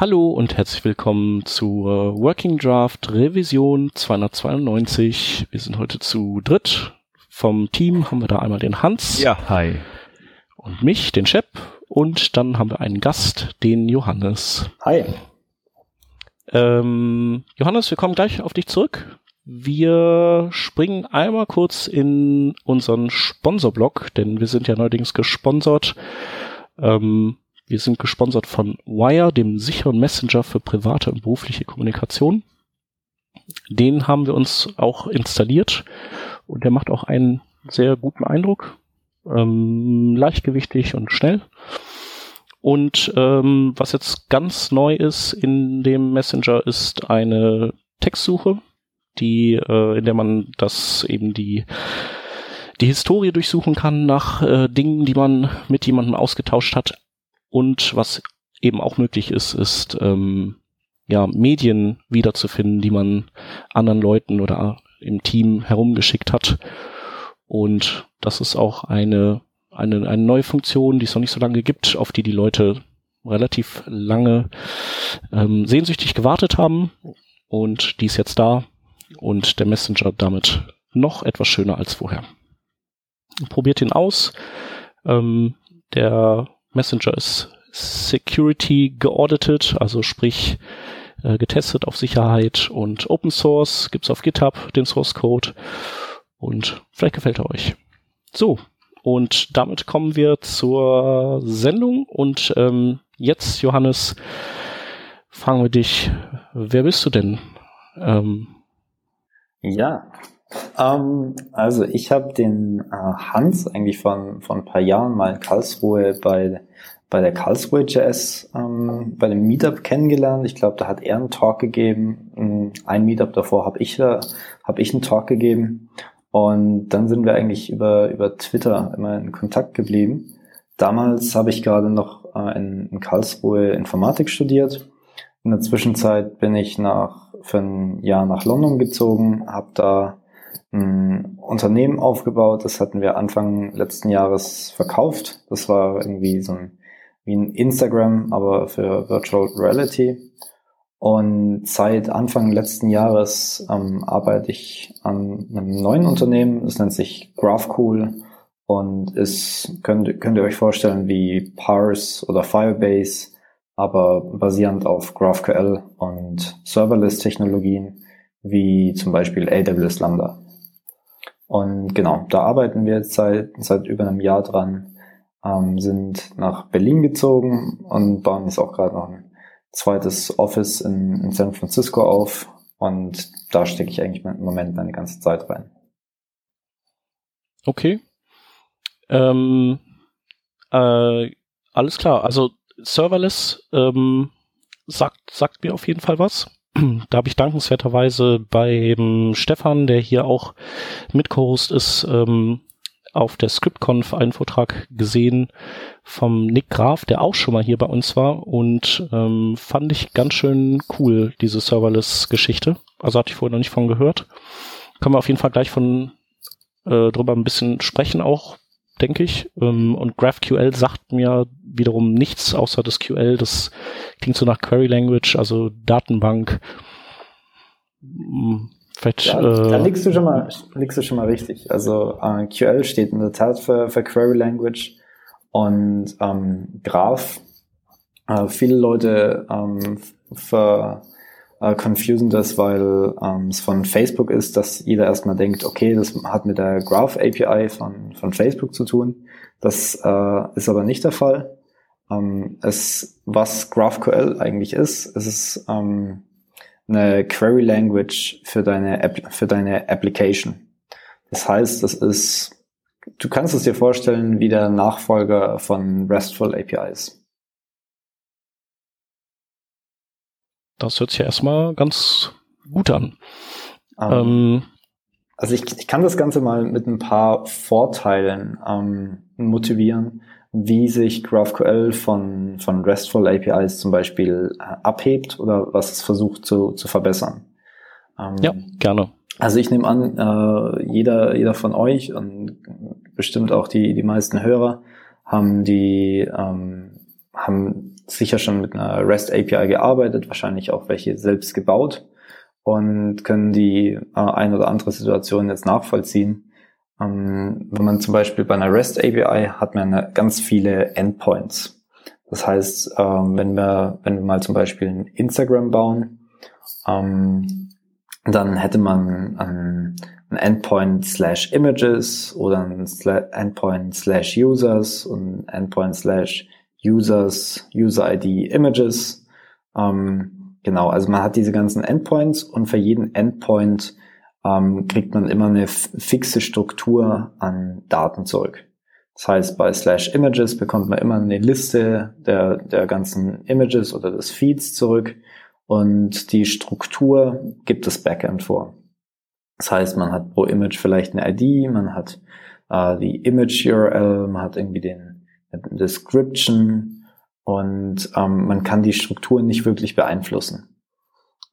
Hallo und herzlich willkommen zur Working Draft Revision 292. Wir sind heute zu dritt. Vom Team haben wir da einmal den Hans. Ja, hi. Und mich, den Shep. Und dann haben wir einen Gast, den Johannes. Hi. Ähm, Johannes, wir kommen gleich auf dich zurück. Wir springen einmal kurz in unseren Sponsorblock, denn wir sind ja neuerdings gesponsert. Ähm, wir sind gesponsert von Wire, dem sicheren Messenger für private und berufliche Kommunikation. Den haben wir uns auch installiert und der macht auch einen sehr guten Eindruck. Ähm, leichtgewichtig und schnell. Und ähm, was jetzt ganz neu ist in dem Messenger ist eine Textsuche, die äh, in der man das eben die die Historie durchsuchen kann nach äh, Dingen, die man mit jemandem ausgetauscht hat, und was eben auch möglich ist, ist ähm, ja Medien wiederzufinden, die man anderen Leuten oder im Team herumgeschickt hat. Und das ist auch eine, eine, eine neue Funktion, die es noch nicht so lange gibt, auf die die Leute relativ lange ähm, sehnsüchtig gewartet haben. Und die ist jetzt da und der Messenger damit noch etwas schöner als vorher. Probiert ihn aus. Ähm, der Messenger ist Security geaudited, also sprich äh, getestet auf Sicherheit und Open Source, gibt's auf GitHub den Source Code und vielleicht gefällt er euch. So, und damit kommen wir zur Sendung und ähm, jetzt, Johannes, fragen wir dich, wer bist du denn? Ähm, ja, ähm, also ich habe den äh, Hans eigentlich von, von ein paar Jahren mal in Karlsruhe bei, bei der Karlsruhe Jazz ähm, bei dem Meetup kennengelernt. Ich glaube, da hat er einen Talk gegeben. Ein Meetup davor habe ich, äh, hab ich einen Talk gegeben. Und dann sind wir eigentlich über, über Twitter immer in Kontakt geblieben. Damals habe ich gerade noch äh, in, in Karlsruhe Informatik studiert. In der Zwischenzeit bin ich nach, für ein Jahr nach London gezogen, habe da ein Unternehmen aufgebaut. Das hatten wir Anfang letzten Jahres verkauft. Das war irgendwie so ein, wie ein Instagram, aber für Virtual Reality. Und seit Anfang letzten Jahres ähm, arbeite ich an einem neuen Unternehmen. Das nennt sich GraphCool und ist, könnt, könnt ihr euch vorstellen, wie Parse oder Firebase, aber basierend auf GraphQL und Serverless-Technologien wie zum Beispiel AWS Lambda. Und genau, da arbeiten wir jetzt seit, seit über einem Jahr dran, ähm, sind nach Berlin gezogen und bauen jetzt auch gerade noch ein zweites Office in, in San Francisco auf. Und da stecke ich eigentlich im Moment meine ganze Zeit rein. Okay. Ähm, äh, alles klar. Also Serverless ähm, sagt, sagt mir auf jeden Fall was da habe ich dankenswerterweise beim Stefan, der hier auch mit-Host ist, ähm, auf der ScriptConf einen Vortrag gesehen vom Nick Graf, der auch schon mal hier bei uns war und ähm, fand ich ganz schön cool, diese Serverless-Geschichte. Also hatte ich vorher noch nicht von gehört. Können wir auf jeden Fall gleich von äh, drüber ein bisschen sprechen auch, denke ich. Ähm, und GraphQL sagt mir wiederum nichts außer das QL. Das klingt so nach Query Language, also Datenbank. Hm, vielleicht, ja, äh, da liegst du schon mal, liegst du schon mal richtig. Also äh, QL steht in der Tat für, für Query Language und ähm, Graph. Äh, viele Leute ähm, ver äh, confusen das, weil ähm, es von Facebook ist, dass jeder erstmal denkt, okay, das hat mit der Graph API von, von Facebook zu tun. Das äh, ist aber nicht der Fall. Ähm, es, was GraphQL eigentlich ist, es ist ähm, eine Query Language für deine, App, für deine Application. Das heißt, es ist, du kannst es dir vorstellen wie der Nachfolger von RESTful APIs. Das hört sich ja erstmal ganz gut an. Um, ähm, ähm, also ich, ich kann das Ganze mal mit ein paar Vorteilen ähm, motivieren, wie sich GraphQL von, von RESTful APIs zum Beispiel äh, abhebt oder was es versucht zu, zu verbessern. Ähm, ja, gerne. Also ich nehme an, äh, jeder, jeder von euch und bestimmt auch die, die meisten Hörer haben die, ähm, haben sicher schon mit einer REST API gearbeitet, wahrscheinlich auch welche selbst gebaut und können die äh, ein oder andere Situation jetzt nachvollziehen. Ähm, wenn man zum Beispiel bei einer REST API hat man ganz viele Endpoints. Das heißt, ähm, wenn wir, wenn wir mal zum Beispiel ein Instagram bauen, ähm, dann hätte man ein, ein Endpoint slash Images oder ein Endpoint slash Users und Endpoint slash Users, User ID Images. Ähm, genau, also man hat diese ganzen Endpoints und für jeden Endpoint ähm, kriegt man immer eine fixe Struktur an Daten zurück. Das heißt, bei slash Images bekommt man immer eine Liste der, der ganzen Images oder des Feeds zurück und die Struktur gibt das Backend vor. Das heißt, man hat pro Image vielleicht eine ID, man hat äh, die Image-URL, man hat irgendwie den Description und ähm, man kann die Struktur nicht wirklich beeinflussen.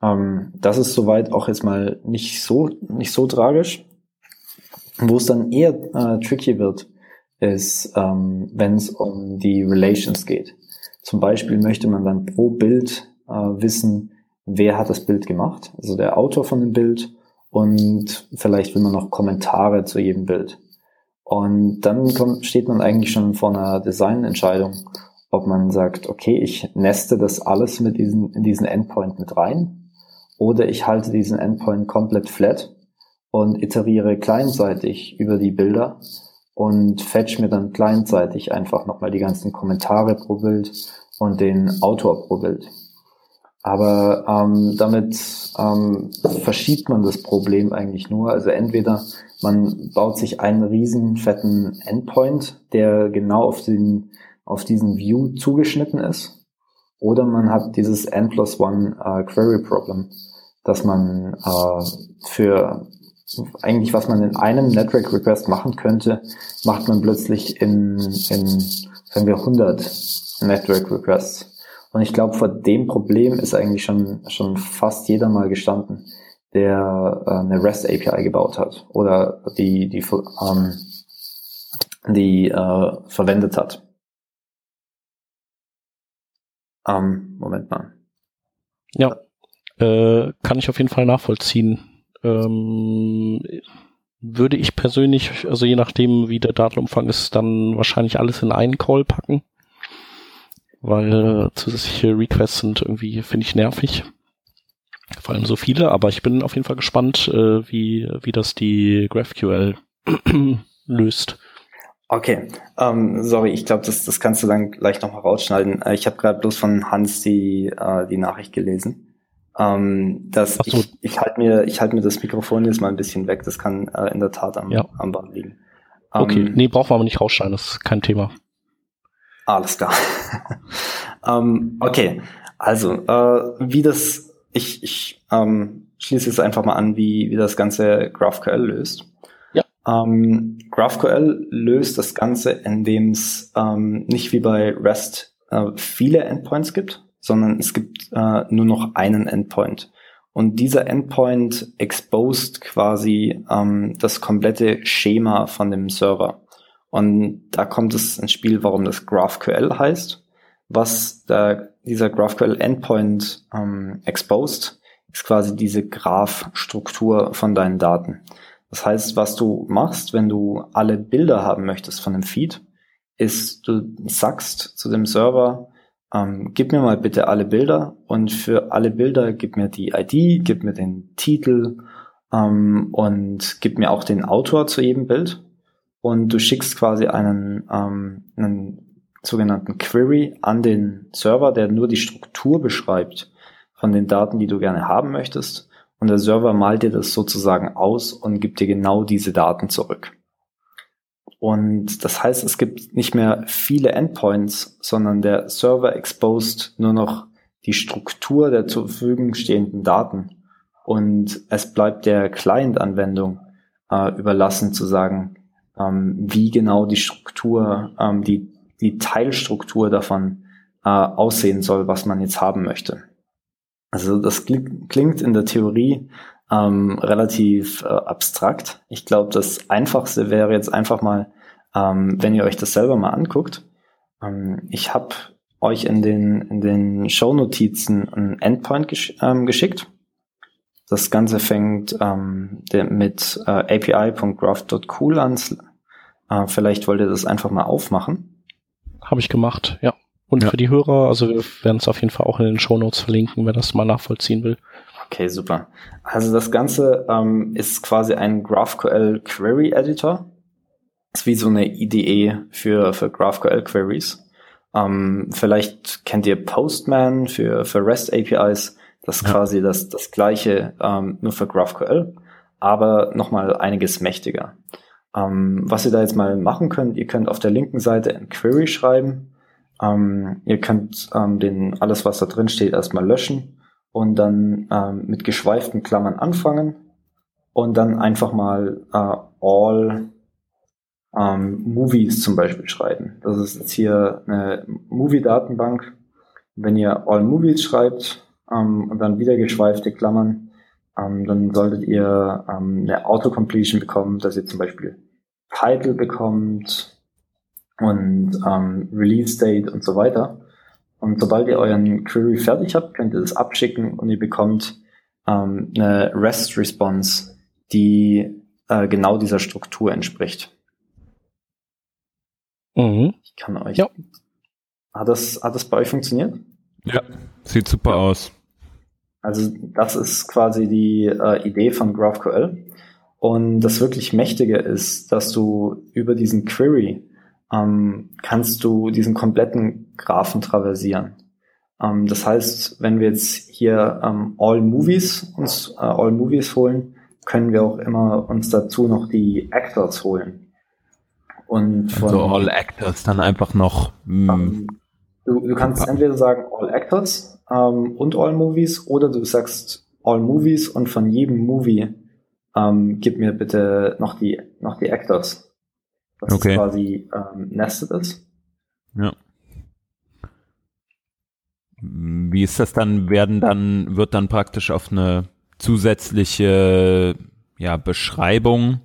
Ähm, das ist soweit auch jetzt mal nicht so, nicht so tragisch. Wo es dann eher äh, tricky wird, ist, ähm, wenn es um die Relations geht. Zum Beispiel möchte man dann pro Bild äh, wissen, wer hat das Bild gemacht, also der Autor von dem Bild und vielleicht will man noch Kommentare zu jedem Bild. Und dann kommt, steht man eigentlich schon vor einer Designentscheidung, ob man sagt, okay, ich neste das alles mit diesen, in diesen Endpoint mit rein oder ich halte diesen Endpoint komplett flat und iteriere clientseitig über die Bilder und fetch mir dann clientseitig einfach nochmal die ganzen Kommentare pro Bild und den Autor pro Bild. Aber ähm, damit ähm, verschiebt man das Problem eigentlich nur. Also entweder man baut sich einen riesen fetten Endpoint, der genau auf den auf diesen View zugeschnitten ist, oder man hat dieses N plus One äh, Query Problem, dass man äh, für eigentlich, was man in einem Network Request machen könnte, macht man plötzlich in, in sagen wir 100 Network Requests. Und ich glaube, vor dem Problem ist eigentlich schon, schon fast jeder mal gestanden, der äh, eine REST API gebaut hat oder die, die, ähm, die äh, verwendet hat. Ähm, Moment mal. Ja, äh, kann ich auf jeden Fall nachvollziehen. Ähm, würde ich persönlich, also je nachdem, wie der Datenumfang ist, dann wahrscheinlich alles in einen Call packen. Weil zusätzliche Requests sind irgendwie, finde ich, nervig. Vor allem so viele, aber ich bin auf jeden Fall gespannt, äh, wie, wie das die GraphQL löst. Okay, ähm, sorry, ich glaube, das, das kannst du dann gleich nochmal rausschneiden. Äh, ich habe gerade bloß von Hans die, äh, die Nachricht gelesen. Ähm, dass so. ich, ich halte mir, ich halte mir das Mikrofon jetzt mal ein bisschen weg. Das kann äh, in der Tat am, ja. am Band liegen. Ähm, okay, nee, brauchen wir aber nicht rausschneiden. Das ist kein Thema. Alles klar. ähm, okay, also äh, wie das, ich, ich ähm, schließe jetzt einfach mal an, wie, wie das ganze GraphQL löst. Ja. Ähm, GraphQL löst das Ganze, indem es ähm, nicht wie bei REST äh, viele Endpoints gibt, sondern es gibt äh, nur noch einen Endpoint. Und dieser Endpoint exposed quasi ähm, das komplette Schema von dem Server. Und da kommt es ins Spiel, warum das GraphQL heißt. Was der, dieser GraphQL Endpoint ähm, exposed, ist quasi diese Graph-Struktur von deinen Daten. Das heißt, was du machst, wenn du alle Bilder haben möchtest von dem Feed, ist, du sagst zu dem Server, ähm, gib mir mal bitte alle Bilder und für alle Bilder gib mir die ID, gib mir den Titel ähm, und gib mir auch den Autor zu jedem Bild und du schickst quasi einen, ähm, einen sogenannten Query an den Server, der nur die Struktur beschreibt von den Daten, die du gerne haben möchtest und der Server malt dir das sozusagen aus und gibt dir genau diese Daten zurück. Und das heißt, es gibt nicht mehr viele Endpoints, sondern der Server exposed nur noch die Struktur der zur Verfügung stehenden Daten. Und es bleibt der Client-Anwendung äh, überlassen zu sagen, ähm, wie genau die Struktur, ähm, die, die Teilstruktur davon äh, aussehen soll, was man jetzt haben möchte. Also das klingt in der Theorie ähm, relativ äh, abstrakt. Ich glaube, das Einfachste wäre jetzt einfach mal ähm, wenn ihr euch das selber mal anguckt, ähm, ich habe euch in den, in den Show-Notizen ein Endpoint gesch ähm, geschickt. Das Ganze fängt ähm, mit äh, api.graph.cool an. Äh, vielleicht wollt ihr das einfach mal aufmachen. Habe ich gemacht, ja. Und ja. für die Hörer, also wir werden es auf jeden Fall auch in den Show Notes verlinken, wer das mal nachvollziehen will. Okay, super. Also das Ganze ähm, ist quasi ein GraphQL Query Editor. Ist wie so eine IDE für, für GraphQL Queries. Ähm, vielleicht kennt ihr Postman für, für REST APIs. Das ist ja. quasi das, das gleiche, ähm, nur für GraphQL, aber nochmal einiges mächtiger. Ähm, was ihr da jetzt mal machen könnt, ihr könnt auf der linken Seite ein Query schreiben. Ähm, ihr könnt ähm, den, alles, was da drin steht, erstmal löschen und dann ähm, mit geschweiften Klammern anfangen und dann einfach mal äh, all ähm, Movies zum Beispiel schreiben. Das ist jetzt hier eine Movie-Datenbank. Wenn ihr all Movies schreibt, ähm, und dann wieder geschweifte Klammern, ähm, dann solltet ihr ähm, eine Autocompletion bekommen, dass ihr zum Beispiel Title bekommt und ähm, Release Date und so weiter. Und sobald ihr euren Query fertig habt, könnt ihr das abschicken und ihr bekommt ähm, eine REST-Response, die äh, genau dieser Struktur entspricht. Mhm. Ich kann euch. Ja. Hat das, hat das bei euch funktioniert? Ja, sieht super ja. aus. Also das ist quasi die äh, Idee von GraphQL. Und das wirklich Mächtige ist, dass du über diesen Query ähm, kannst du diesen kompletten Graphen traversieren. Ähm, das heißt, wenn wir jetzt hier ähm, All Movies uns äh, All Movies holen, können wir auch immer uns dazu noch die Actors holen. Und von, also All Actors dann einfach noch. Mh, ähm, du, du kannst entweder sagen All Actors ähm, und All Movies oder du sagst All Movies und von jedem Movie ähm, gib mir bitte noch die noch die Actors. Was okay. quasi ähm, nested ist. Ja. Wie ist das dann? Werden dann wird dann praktisch auf eine zusätzliche ja, Beschreibung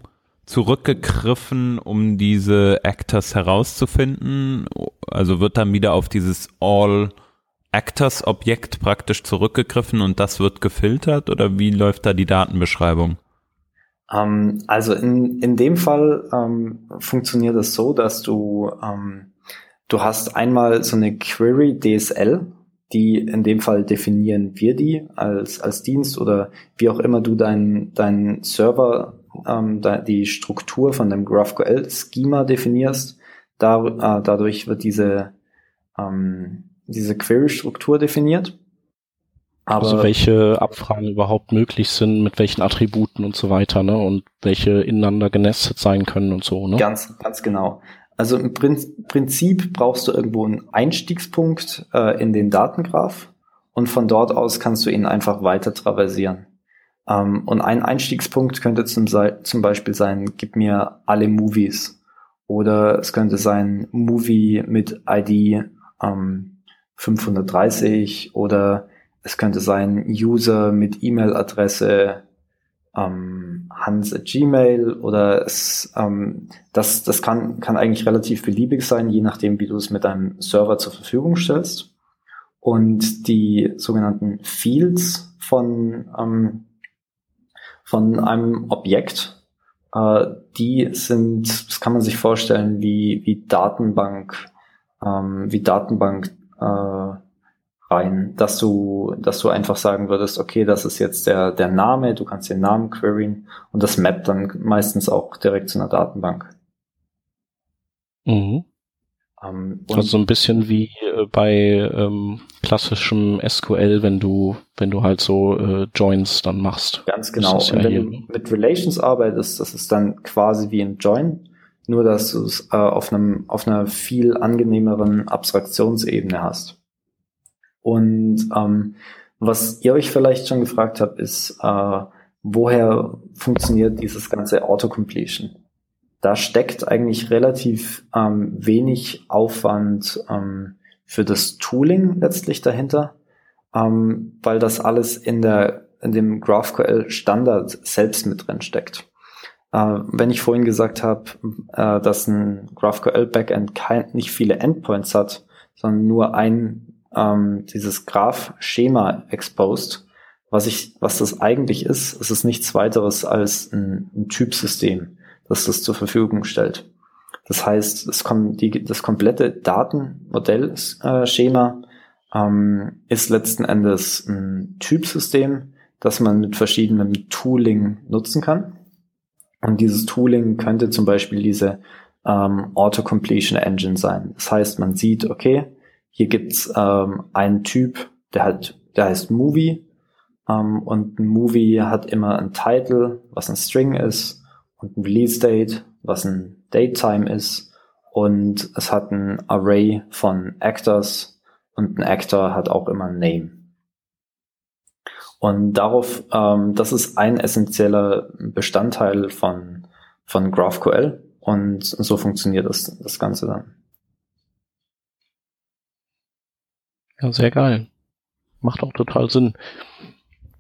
zurückgegriffen, um diese Actors herauszufinden? Also wird dann wieder auf dieses All Actors-Objekt praktisch zurückgegriffen und das wird gefiltert oder wie läuft da die Datenbeschreibung? Ähm, also in, in dem Fall ähm, funktioniert es so, dass du, ähm, du hast einmal so eine Query DSL, die in dem Fall definieren wir die als, als Dienst oder wie auch immer du deinen dein Server, ähm, die Struktur von dem GraphQL-Schema definierst. Da, äh, dadurch wird diese ähm, diese Query-Struktur definiert. Aber also welche Abfragen überhaupt möglich sind, mit welchen Attributen und so weiter, ne? Und welche ineinander genestet sein können und so, ne? Ganz, ganz genau. Also im Prinzip brauchst du irgendwo einen Einstiegspunkt äh, in den Datengraph und von dort aus kannst du ihn einfach weiter traversieren. Ähm, und ein Einstiegspunkt könnte zum, zum Beispiel sein, gib mir alle Movies. Oder es könnte sein, Movie mit ID ähm, 530 oder es könnte sein User mit E-Mail-Adresse ähm, Hans at Gmail oder es, ähm, das, das kann, kann eigentlich relativ beliebig sein, je nachdem, wie du es mit deinem Server zur Verfügung stellst. Und die sogenannten Fields von, ähm, von einem Objekt, äh, die sind, das kann man sich vorstellen, wie, wie Datenbank, ähm, wie Datenbank äh, rein, dass du, dass du einfach sagen würdest, okay, das ist jetzt der, der Name, du kannst den Namen queryen und das mappt dann meistens auch direkt zu einer Datenbank. Mhm. Ähm, also so ein bisschen wie äh, bei ähm, klassischem SQL, wenn du, wenn du halt so äh, Joins dann machst. Ganz genau. Ja und wenn du mit Relations arbeitest, das ist dann quasi wie ein Join, nur dass du es äh, auf einem auf einer viel angenehmeren Abstraktionsebene hast. Und ähm, was ihr euch vielleicht schon gefragt habt, ist, äh, woher funktioniert dieses ganze Autocompletion? Da steckt eigentlich relativ ähm, wenig Aufwand ähm, für das Tooling letztlich dahinter, ähm, weil das alles in der in dem GraphQL Standard selbst mit drin steckt. Äh, wenn ich vorhin gesagt habe, äh, dass ein GraphQL Backend nicht viele Endpoints hat, sondern nur ein ähm, dieses Graph-Schema exposed. Was ich, was das eigentlich ist, ist es nichts weiteres als ein, ein Typsystem, das das zur Verfügung stellt. Das heißt, das, kom die, das komplette Datenmodellschema ähm, ist letzten Endes ein Typsystem, das man mit verschiedenem Tooling nutzen kann. Und dieses Tooling könnte zum Beispiel diese ähm, Auto-Completion Engine sein. Das heißt, man sieht, okay, hier gibt's ähm, einen Typ, der hat, der heißt Movie ähm, und ein Movie hat immer ein Title, was ein String ist und ein Release Date, was ein Datetime ist und es hat ein Array von Actors und ein Actor hat auch immer ein Name. Und darauf, ähm, das ist ein essentieller Bestandteil von, von GraphQL und so funktioniert das, das Ganze dann. Ja, sehr geil. Macht auch total Sinn.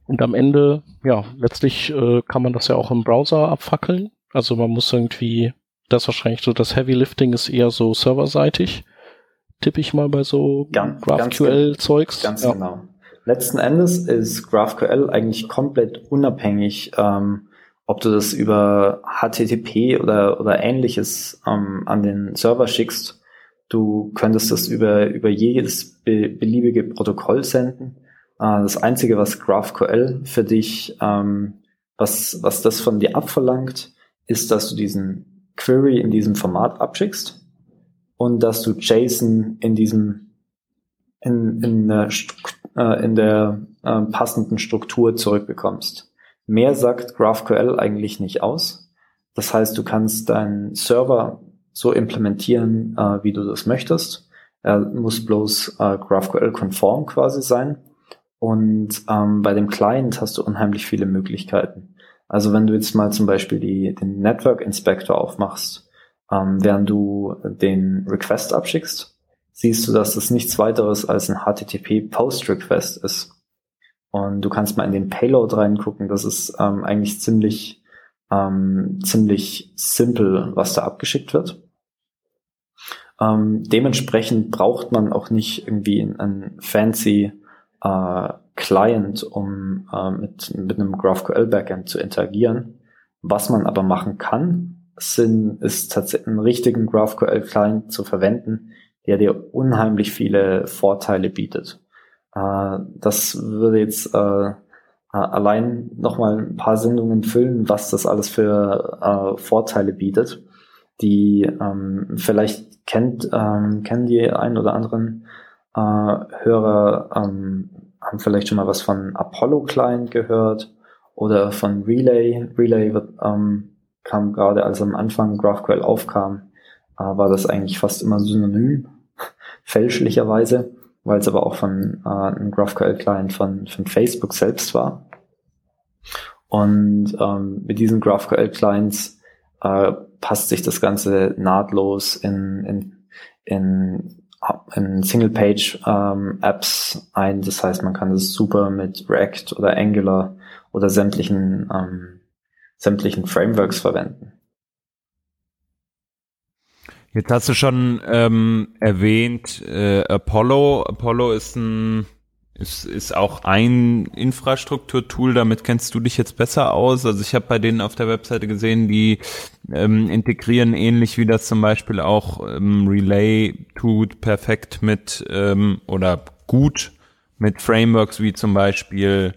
Und am Ende, ja, letztlich äh, kann man das ja auch im Browser abfackeln. Also man muss irgendwie, das wahrscheinlich so, das Heavy Lifting ist eher so serverseitig. Tippe ich mal bei so GraphQL-Zeugs. Ganz, ganz ja. genau. Letzten Endes ist GraphQL eigentlich komplett unabhängig, ähm, ob du das über HTTP oder, oder ähnliches ähm, an den Server schickst. Du könntest das über, über jedes be beliebige Protokoll senden. Äh, das Einzige, was GraphQL für dich, ähm, was, was das von dir abverlangt, ist, dass du diesen Query in diesem Format abschickst und dass du JSON in diesem in, in, der, äh, in der äh, passenden Struktur zurückbekommst. Mehr sagt GraphQL eigentlich nicht aus. Das heißt, du kannst deinen Server so implementieren, äh, wie du das möchtest. Er muss bloß äh, GraphQL-konform quasi sein. Und ähm, bei dem Client hast du unheimlich viele Möglichkeiten. Also wenn du jetzt mal zum Beispiel die, den Network Inspector aufmachst, ähm, während du den Request abschickst, siehst du, dass das nichts weiteres als ein HTTP Post Request ist. Und du kannst mal in den Payload reingucken. Das ist ähm, eigentlich ziemlich, ähm, ziemlich simpel, was da abgeschickt wird. Ähm, dementsprechend braucht man auch nicht irgendwie einen fancy äh, Client, um äh, mit, mit einem GraphQL Backend zu interagieren. Was man aber machen kann, sind, ist tatsächlich einen richtigen GraphQL Client zu verwenden, der dir unheimlich viele Vorteile bietet. Äh, das würde jetzt äh, allein nochmal ein paar Sendungen füllen, was das alles für äh, Vorteile bietet, die ähm, vielleicht kennt, ähm, kennen die ein oder anderen äh, Hörer, ähm, haben vielleicht schon mal was von Apollo Client gehört oder von Relay. Relay wird, ähm, kam gerade, als am Anfang GraphQL aufkam, äh, war das eigentlich fast immer synonym, fälschlicherweise, weil es aber auch von äh, einem GraphQL-Client von, von Facebook selbst war. Und ähm, mit diesen GraphQL-Clients äh, passt sich das Ganze nahtlos in, in, in, in Single-Page-Apps ähm, ein. Das heißt, man kann es super mit React oder Angular oder sämtlichen, ähm, sämtlichen Frameworks verwenden. Jetzt hast du schon ähm, erwähnt äh, Apollo. Apollo ist ein ist, ist auch ein Infrastrukturtool, damit kennst du dich jetzt besser aus. Also ich habe bei denen auf der Webseite gesehen, die ähm, integrieren ähnlich wie das zum Beispiel auch ähm, Relay tut, perfekt mit ähm, oder gut mit Frameworks wie zum Beispiel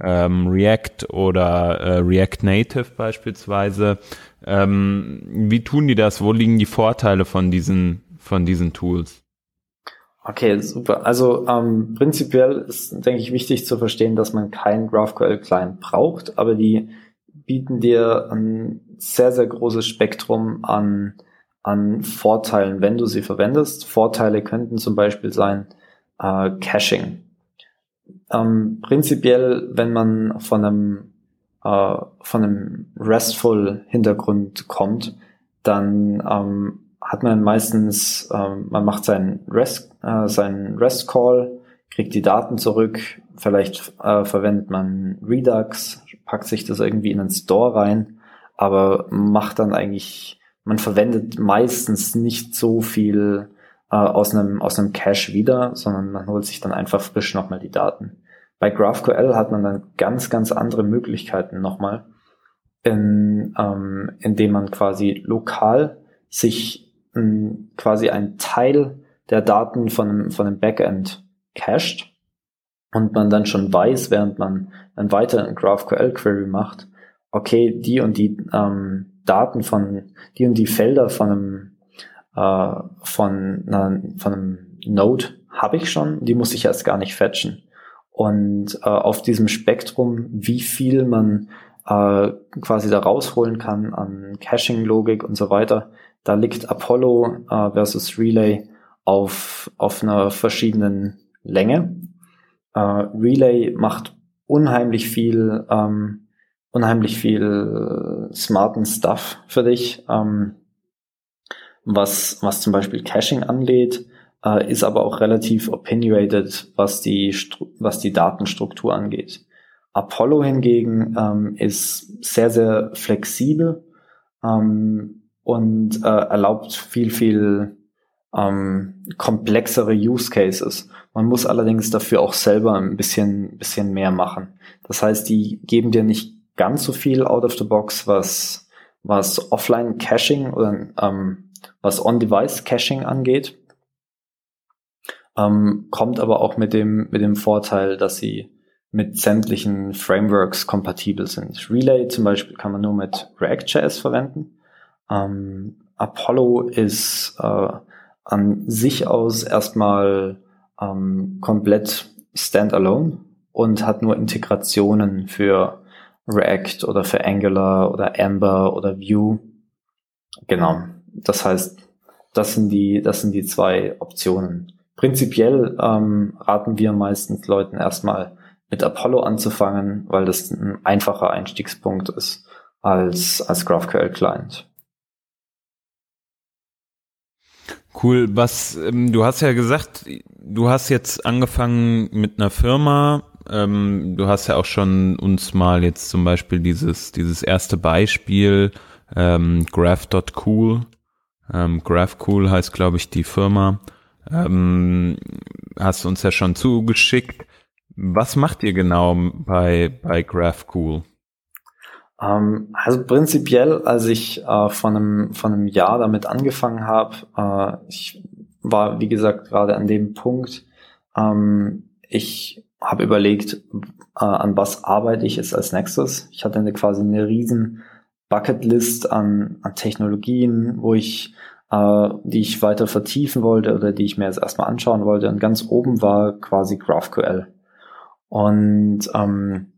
ähm, React oder äh, React Native beispielsweise. Ähm, wie tun die das? Wo liegen die Vorteile von diesen, von diesen Tools? Okay, super. Also ähm, prinzipiell ist, denke ich, wichtig zu verstehen, dass man keinen GraphQL-Client braucht, aber die bieten dir ein sehr, sehr großes Spektrum an, an Vorteilen, wenn du sie verwendest. Vorteile könnten zum Beispiel sein äh, Caching. Ähm, prinzipiell, wenn man von einem, äh, von einem RESTful-Hintergrund kommt, dann ähm, hat man meistens, ähm, man macht seinen REST, äh, seinen REST-Call, kriegt die Daten zurück, vielleicht äh, verwendet man Redux, packt sich das irgendwie in den Store rein, aber macht dann eigentlich, man verwendet meistens nicht so viel äh, aus einem aus einem Cache wieder, sondern man holt sich dann einfach frisch nochmal die Daten. Bei GraphQL hat man dann ganz ganz andere Möglichkeiten nochmal, in, ähm, indem man quasi lokal sich ähm, quasi ein Teil der Daten von von einem Backend cached und man dann schon weiß, während man einen weiteren GraphQL-Query macht, okay, die und die ähm, Daten von, die und die Felder von einem, äh, von, einer, von einem Node habe ich schon, die muss ich erst gar nicht fetchen. Und äh, auf diesem Spektrum, wie viel man äh, quasi da rausholen kann an Caching-Logik und so weiter, da liegt Apollo äh, versus Relay auf, auf einer verschiedenen Länge. Äh, Relay macht unheimlich viel, ähm, unheimlich viel smarten Stuff für dich, ähm, was, was zum Beispiel Caching angeht, äh, ist aber auch relativ opinionated, was die, was die Datenstruktur angeht. Apollo hingegen ähm, ist sehr, sehr flexibel ähm, und äh, erlaubt viel, viel ähm, komplexere Use Cases. Man muss allerdings dafür auch selber ein bisschen, bisschen mehr machen. Das heißt, die geben dir nicht ganz so viel out of the box, was, was Offline Caching oder ähm, was On-Device Caching angeht. Ähm, kommt aber auch mit dem, mit dem Vorteil, dass sie mit sämtlichen Frameworks kompatibel sind. Relay zum Beispiel kann man nur mit React.js verwenden. Ähm, Apollo ist äh, an sich aus erstmal ähm, komplett standalone und hat nur Integrationen für React oder für Angular oder Ember oder Vue. Genau. Das heißt, das sind die, das sind die zwei Optionen. Prinzipiell ähm, raten wir meistens Leuten erstmal mit Apollo anzufangen, weil das ein einfacher Einstiegspunkt ist als, als GraphQL Client. Cool. Was, ähm, du hast ja gesagt, du hast jetzt angefangen mit einer Firma. Ähm, du hast ja auch schon uns mal jetzt zum Beispiel dieses, dieses erste Beispiel, ähm, Graph.cool. Ähm, GraphCool heißt, glaube ich, die Firma. Ähm, hast uns ja schon zugeschickt. Was macht ihr genau bei, bei GraphCool? Ähm, also prinzipiell, als ich äh, von, einem, von einem Jahr damit angefangen habe, äh, ich war, wie gesagt, gerade an dem Punkt, ähm, ich habe überlegt, äh, an was arbeite ich jetzt als nächstes. Ich hatte eine, quasi eine riesen Bucketlist an, an Technologien, wo ich, äh, die ich weiter vertiefen wollte oder die ich mir jetzt erstmal anschauen wollte. Und ganz oben war quasi GraphQL. Und ähm,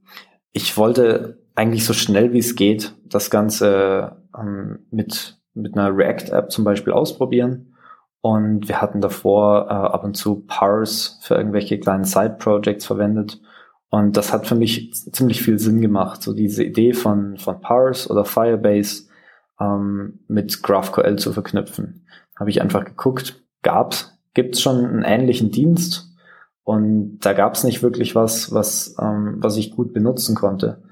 ich wollte eigentlich so schnell wie es geht das Ganze ähm, mit, mit einer React-App zum Beispiel ausprobieren. Und wir hatten davor äh, ab und zu Parse für irgendwelche kleinen Side-Projects verwendet. Und das hat für mich ziemlich viel Sinn gemacht, so diese Idee von, von Parse oder Firebase ähm, mit GraphQL zu verknüpfen. Habe ich einfach geguckt, gab's, gibt's schon einen ähnlichen Dienst? Und da gab's nicht wirklich was, was, ähm, was ich gut benutzen konnte.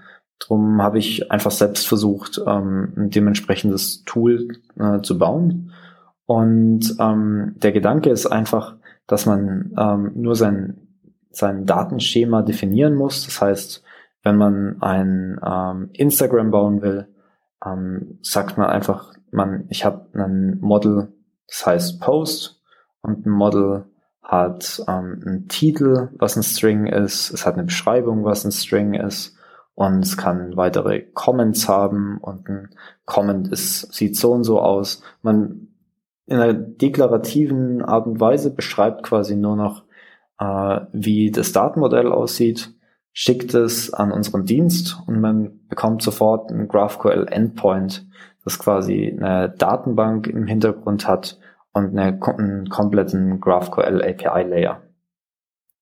Drum habe ich einfach selbst versucht, ähm, ein dementsprechendes Tool äh, zu bauen. Und ähm, der Gedanke ist einfach, dass man ähm, nur sein, sein Datenschema definieren muss. Das heißt, wenn man ein ähm, Instagram bauen will, ähm, sagt man einfach, man, ich habe ein Model, das heißt Post und ein Model hat ähm, einen Titel, was ein String ist, es hat eine Beschreibung, was ein String ist und es kann weitere Comments haben und ein Comment ist, sieht so und so aus. Man in einer deklarativen Art und Weise beschreibt quasi nur noch, äh, wie das Datenmodell aussieht, schickt es an unseren Dienst und man bekommt sofort ein GraphQL Endpoint, das quasi eine Datenbank im Hintergrund hat und eine, einen kompletten GraphQL API Layer.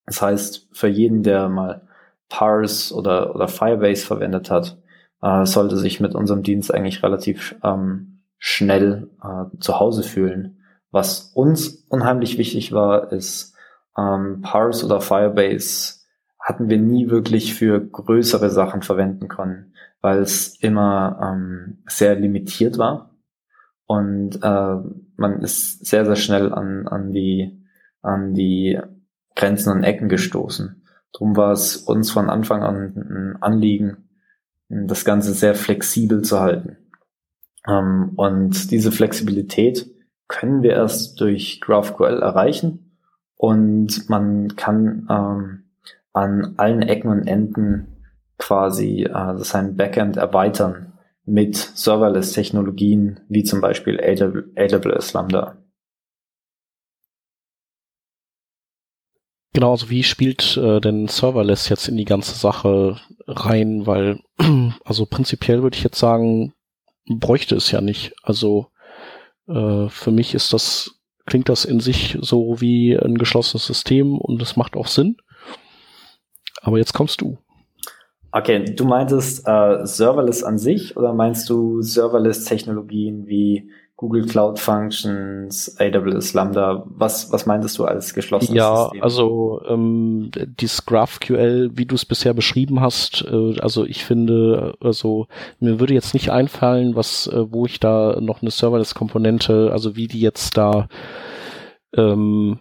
Das heißt, für jeden, der mal Parse oder, oder Firebase verwendet hat, äh, sollte sich mit unserem Dienst eigentlich relativ ähm, schnell äh, zu Hause fühlen. Was uns unheimlich wichtig war, ist ähm, Parse oder Firebase hatten wir nie wirklich für größere Sachen verwenden können, weil es immer ähm, sehr limitiert war. und äh, man ist sehr, sehr schnell an, an, die, an die Grenzen und Ecken gestoßen. Drum war es uns von Anfang an ein Anliegen, das Ganze sehr flexibel zu halten. Ähm, und diese Flexibilität können wir erst durch GraphQL erreichen und man kann ähm, an allen Ecken und Enden quasi äh, sein Backend erweitern mit Serverless-Technologien wie zum Beispiel AWS Lambda. Genau, also wie spielt äh, denn Serverless jetzt in die ganze Sache rein? Weil, also prinzipiell würde ich jetzt sagen, bräuchte es ja nicht. Also äh, für mich ist das, klingt das in sich so wie ein geschlossenes System und es macht auch Sinn. Aber jetzt kommst du. Okay, du meintest äh, Serverless an sich oder meinst du Serverless-Technologien wie Google Cloud Functions, AWS Lambda, was, was meintest du als geschlossenes ja, System? Ja, also ähm, dieses GraphQL, wie du es bisher beschrieben hast, äh, also ich finde, also mir würde jetzt nicht einfallen, was, äh, wo ich da noch eine Serverless-Komponente, also wie die jetzt da ähm,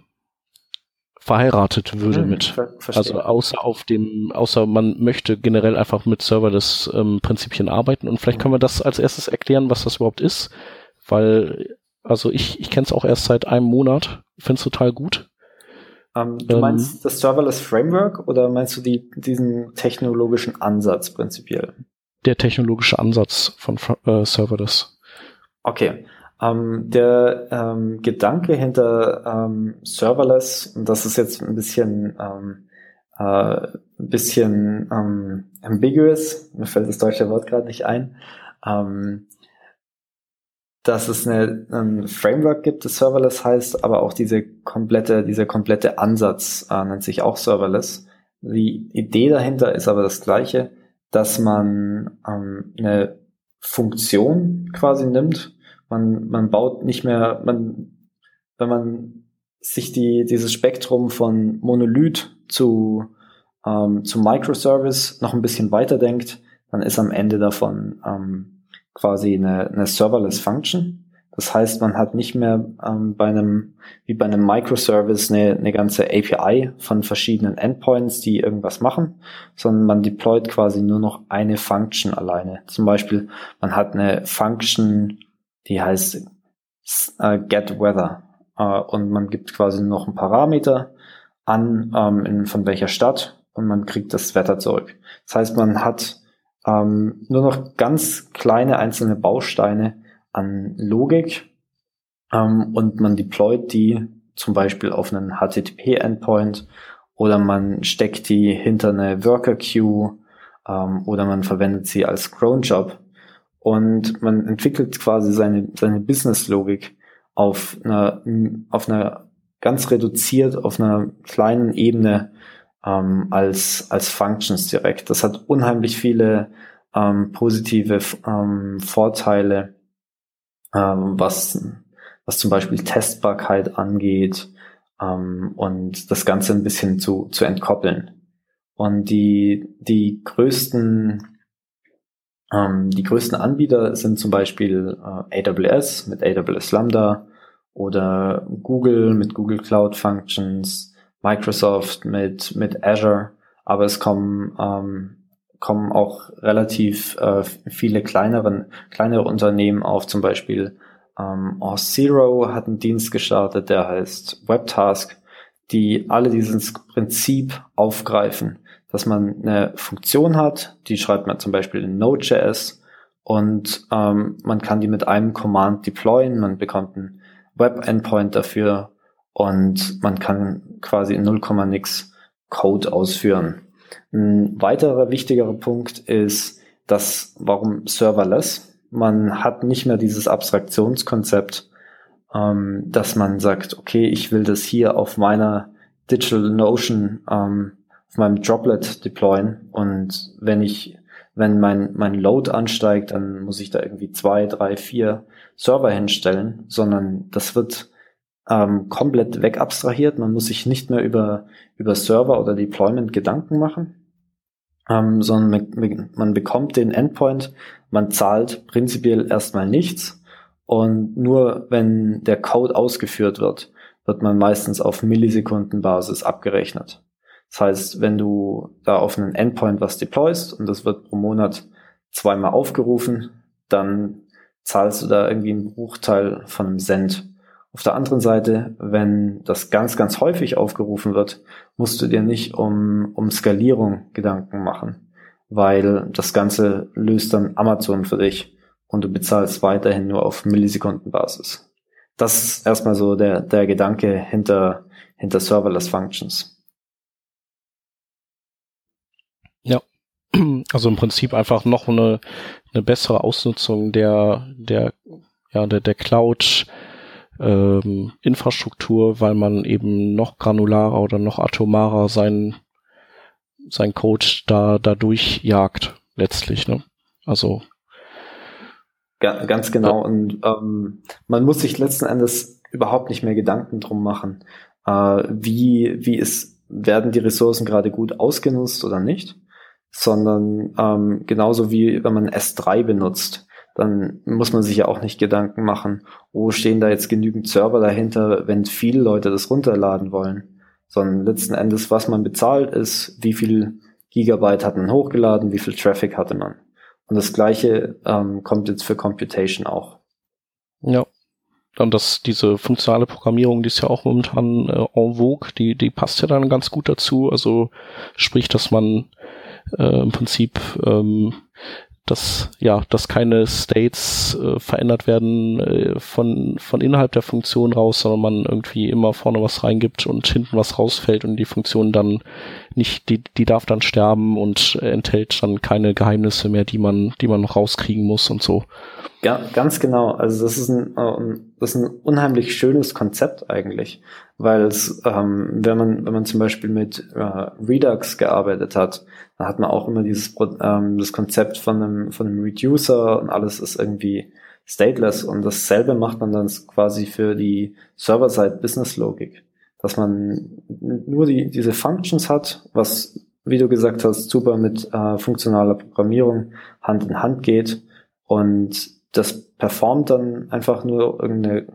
verheiratet würde hm, mit. Ver also außer auf dem, außer man möchte generell einfach mit Serverless ähm, Prinzipien arbeiten und vielleicht hm. können wir das als erstes erklären, was das überhaupt ist weil, also ich, ich kenne es auch erst seit einem Monat, finde es total gut. Um, ähm, du ähm, meinst das Serverless Framework oder meinst du die, diesen technologischen Ansatz prinzipiell? Der technologische Ansatz von äh, Serverless. Okay. Ähm, der ähm, Gedanke hinter ähm, Serverless, und das ist jetzt ein bisschen, ähm, äh, ein bisschen ähm, ambiguous, mir fällt das deutsche Wort gerade nicht ein, dass es eine, ein Framework gibt, das Serverless heißt, aber auch diese komplette, dieser komplette Ansatz äh, nennt sich auch Serverless. Die Idee dahinter ist aber das gleiche, dass man ähm, eine Funktion quasi nimmt. Man, man baut nicht mehr, man, wenn man sich die, dieses Spektrum von Monolith zu, ähm, zu Microservice noch ein bisschen weiterdenkt, dann ist am Ende davon ähm, quasi eine, eine Serverless Function. Das heißt, man hat nicht mehr ähm, bei einem, wie bei einem Microservice eine, eine ganze API von verschiedenen Endpoints, die irgendwas machen, sondern man deployt quasi nur noch eine Function alleine. Zum Beispiel, man hat eine Function, die heißt äh, get äh, und man gibt quasi nur noch einen Parameter an, ähm, in, von welcher Stadt und man kriegt das Wetter zurück. Das heißt, man hat ähm, nur noch ganz kleine einzelne Bausteine an Logik. Ähm, und man deployt die zum Beispiel auf einen HTTP-Endpoint oder man steckt die hinter eine Worker-Queue ähm, oder man verwendet sie als Cron-Job. Und man entwickelt quasi seine, seine Business-Logik auf einer, auf einer ganz reduziert, auf einer kleinen Ebene ähm, als, als Functions direkt. Das hat unheimlich viele ähm, positive ähm, Vorteile, ähm, was, was zum Beispiel Testbarkeit angeht ähm, und das Ganze ein bisschen zu, zu entkoppeln. Und die, die größten ähm, die größten Anbieter sind zum Beispiel äh, AWS mit AWS Lambda oder Google mit Google Cloud Functions, Microsoft mit, mit Azure, aber es kommen, ähm, kommen auch relativ äh, viele kleineren, kleinere Unternehmen auf, zum Beispiel ähm, Auth0 hat einen Dienst gestartet, der heißt Webtask, die alle dieses Prinzip aufgreifen, dass man eine Funktion hat, die schreibt man zum Beispiel in Node.js und ähm, man kann die mit einem Command deployen, man bekommt einen Web-Endpoint dafür und man kann quasi in 0, nix Code ausführen. Ein weiterer wichtigerer Punkt ist, dass warum serverless? Man hat nicht mehr dieses Abstraktionskonzept, ähm, dass man sagt, okay, ich will das hier auf meiner Digital Notion, ähm, auf meinem Droplet deployen und wenn ich, wenn mein, mein Load ansteigt, dann muss ich da irgendwie zwei, drei, vier Server hinstellen, sondern das wird ähm, komplett wegabstrahiert. Man muss sich nicht mehr über, über Server oder Deployment Gedanken machen, ähm, sondern man, man bekommt den Endpoint, man zahlt prinzipiell erstmal nichts Und nur wenn der Code ausgeführt wird, wird man meistens auf Millisekundenbasis abgerechnet. Das heißt, wenn du da auf einen Endpoint was deployst und das wird pro Monat zweimal aufgerufen, dann zahlst du da irgendwie einen Bruchteil von einem Cent. Auf der anderen Seite, wenn das ganz, ganz häufig aufgerufen wird, musst du dir nicht um, um Skalierung Gedanken machen, weil das Ganze löst dann Amazon für dich und du bezahlst weiterhin nur auf Millisekundenbasis. Das ist erstmal so der, der Gedanke hinter, hinter Serverless Functions. Ja, also im Prinzip einfach noch eine, eine bessere Ausnutzung der, der, ja, der, der Cloud, ähm, Infrastruktur, weil man eben noch granularer oder noch atomarer sein, sein Code da, da durchjagt, letztlich, ne? Also. Ganz genau. Und ähm, man muss sich letzten Endes überhaupt nicht mehr Gedanken drum machen, äh, wie, wie ist, werden die Ressourcen gerade gut ausgenutzt oder nicht, sondern ähm, genauso wie wenn man S3 benutzt dann muss man sich ja auch nicht Gedanken machen, oh, stehen da jetzt genügend Server dahinter, wenn viele Leute das runterladen wollen. Sondern letzten Endes, was man bezahlt, ist, wie viel Gigabyte hat man hochgeladen, wie viel Traffic hatte man. Und das gleiche ähm, kommt jetzt für Computation auch. Ja. Dann das, diese funktionale Programmierung, die ist ja auch momentan äh, en vogue, die, die passt ja dann ganz gut dazu. Also sprich, dass man äh, im Prinzip ähm, dass ja, dass keine States äh, verändert werden äh, von von innerhalb der Funktion raus, sondern man irgendwie immer vorne was reingibt und hinten was rausfällt und die Funktion dann nicht, die die darf dann sterben und enthält dann keine Geheimnisse mehr, die man die man noch rauskriegen muss und so. Ja, ganz genau. Also das ist ein äh, das ist ein unheimlich schönes Konzept eigentlich, weil es ähm, wenn man wenn man zum Beispiel mit äh, Redux gearbeitet hat, da hat man auch immer dieses ähm, das Konzept von einem, von einem Reducer und alles ist irgendwie stateless und dasselbe macht man dann quasi für die Server-Side-Business-Logik, dass man nur die, diese Functions hat, was, wie du gesagt hast, super mit äh, funktionaler Programmierung Hand in Hand geht und das performt dann einfach nur irgendeine,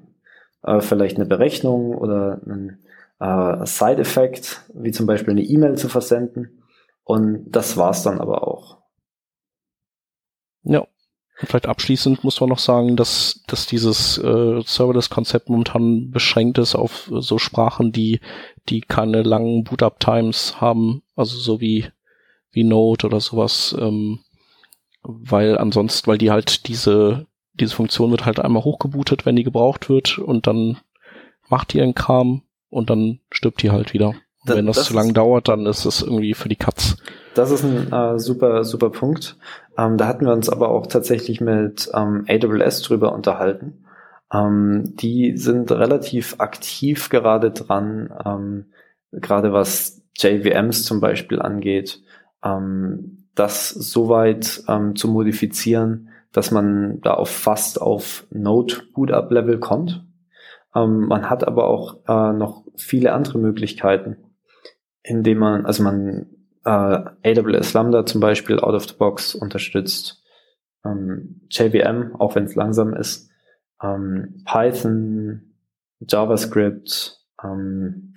äh, vielleicht eine Berechnung oder einen äh, Side-Effekt, wie zum Beispiel eine E-Mail zu versenden und das war's dann aber auch. Ja. Und vielleicht abschließend muss man noch sagen, dass, dass dieses äh, Serverless-Konzept momentan beschränkt ist auf so Sprachen, die, die keine langen Boot-Up-Times haben, also so wie, wie Node oder sowas, ähm, weil ansonsten, weil die halt diese, diese Funktion wird halt einmal hochgebootet, wenn die gebraucht wird und dann macht die ihren Kram und dann stirbt die halt wieder. Da, Wenn das, das zu lange dauert, dann ist es irgendwie für die Katz. Das ist ein äh, super, super Punkt. Ähm, da hatten wir uns aber auch tatsächlich mit ähm, AWS drüber unterhalten. Ähm, die sind relativ aktiv gerade dran, ähm, gerade was JVMs zum Beispiel angeht, ähm, das soweit ähm, zu modifizieren, dass man da auf fast auf Node Boot-Up Level kommt. Ähm, man hat aber auch äh, noch viele andere Möglichkeiten indem man, also man äh, AWS Lambda zum Beispiel out of the box unterstützt, ähm, JVM, auch wenn es langsam ist, ähm, Python, JavaScript ähm,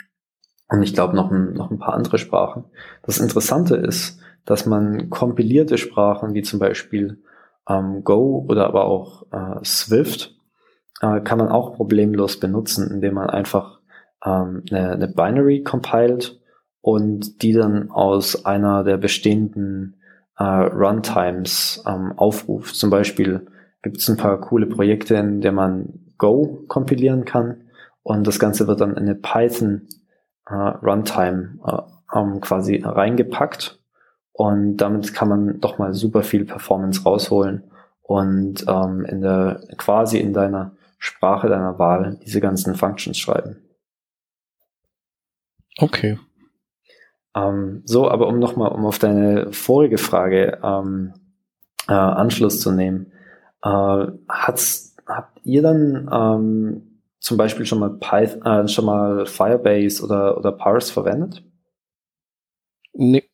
und ich glaube noch noch ein paar andere Sprachen. Das Interessante ist, dass man kompilierte Sprachen wie zum Beispiel ähm, Go oder aber auch äh, Swift äh, kann man auch problemlos benutzen, indem man einfach ähm, eine, eine Binary compiled und die dann aus einer der bestehenden äh, Runtimes ähm, aufruft. Zum Beispiel gibt es ein paar coole Projekte, in der man Go kompilieren kann und das Ganze wird dann in eine Python äh, Runtime äh, ähm, quasi reingepackt und damit kann man doch mal super viel Performance rausholen und ähm, in der quasi in deiner Sprache deiner Wahl diese ganzen Functions schreiben. Okay, ähm, so, aber um nochmal, um auf deine vorige Frage ähm, äh, Anschluss zu nehmen, äh, hat's, habt ihr dann ähm, zum Beispiel schon mal Python, äh, schon mal Firebase oder, oder Parse verwendet? Nee.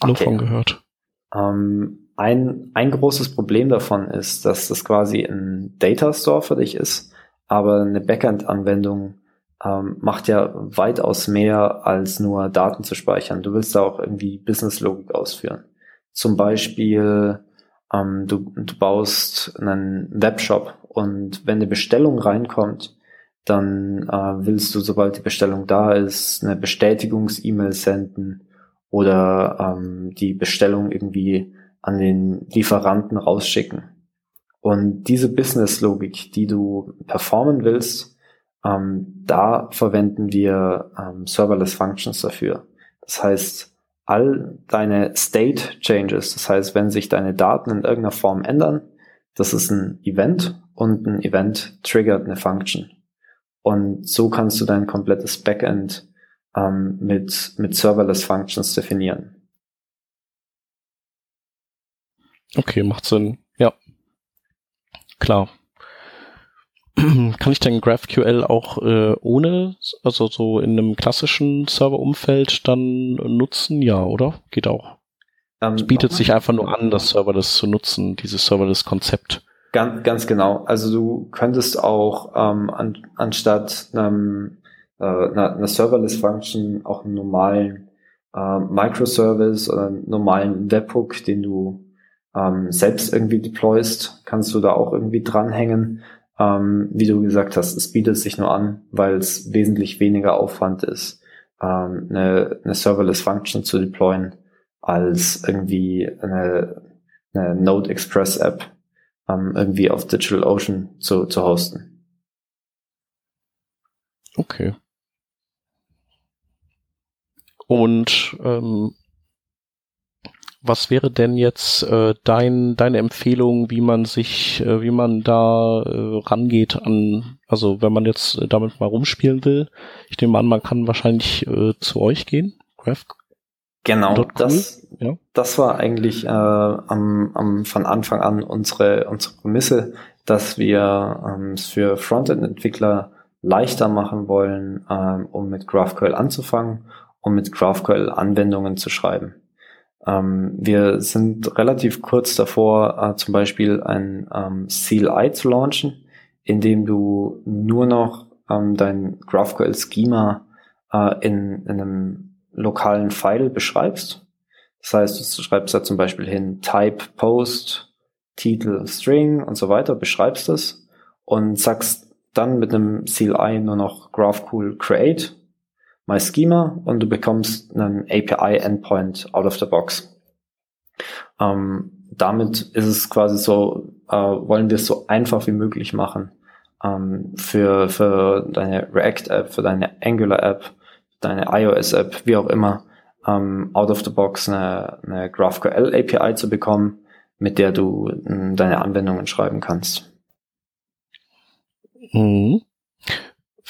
Okay. Nur von gehört. Ähm, ein, ein großes Problem davon ist, dass das quasi ein Data Store für dich ist, aber eine Backend-Anwendung ähm, macht ja weitaus mehr als nur Daten zu speichern. Du willst da auch irgendwie Business-Logik ausführen. Zum Beispiel, ähm, du, du baust einen Webshop und wenn eine Bestellung reinkommt, dann äh, willst du, sobald die Bestellung da ist, eine Bestätigungs-E-Mail senden oder ähm, die Bestellung irgendwie an den Lieferanten rausschicken. Und diese Business-Logik, die du performen willst, ähm, da verwenden wir ähm, Serverless Functions dafür. Das heißt, all deine State Changes, das heißt, wenn sich deine Daten in irgendeiner Form ändern, das ist ein Event und ein Event triggert eine Function. Und so kannst du dein komplettes Backend ähm, mit, mit Serverless Functions definieren. Okay, macht Sinn. Ja. Klar. Kann ich denn GraphQL auch äh, ohne, also so in einem klassischen Serverumfeld dann nutzen? Ja, oder? Geht auch. Ähm, es bietet sich einfach nur an, das Serverless zu nutzen, dieses Serverless-Konzept. Ganz, ganz genau. Also du könntest auch ähm, an, anstatt einem, äh, einer, einer Serverless-Function auch einen normalen äh, Microservice oder einen normalen Webhook, den du ähm, selbst irgendwie deployst, kannst du da auch irgendwie dranhängen. Ähm, wie du gesagt hast, es bietet sich nur an, weil es wesentlich weniger Aufwand ist, ähm, eine, eine Serverless-Function zu deployen, als irgendwie eine, eine Node Express App ähm, irgendwie auf DigitalOcean zu, zu hosten. Okay. Und ähm, was wäre denn jetzt äh, dein, deine Empfehlung, wie man sich, äh, wie man da äh, rangeht an, also wenn man jetzt damit mal rumspielen will? Ich nehme an, man kann wahrscheinlich äh, zu euch gehen, Graph Genau, cool. das, ja. das war eigentlich äh, am, am, von Anfang an unsere, unsere Prämisse, dass wir ähm, es für Frontend-Entwickler leichter machen wollen, ähm, um mit GraphQL anzufangen, um mit GraphQL Anwendungen zu schreiben. Ähm, wir sind relativ kurz davor, äh, zum Beispiel ein ähm, CLI zu launchen, in dem du nur noch ähm, dein GraphQL-Schema äh, in, in einem lokalen File beschreibst. Das heißt, du schreibst da zum Beispiel hin Type, Post, Titel, String und so weiter, beschreibst es und sagst dann mit einem CLI nur noch GraphQL Create My Schema und du bekommst einen API Endpoint out of the box. Ähm, damit ist es quasi so, äh, wollen wir es so einfach wie möglich machen ähm, für, für deine React App, für deine Angular App, deine iOS-App, wie auch immer, ähm, out of the box eine, eine GraphQL API zu bekommen, mit der du äh, deine Anwendungen schreiben kannst. Mhm.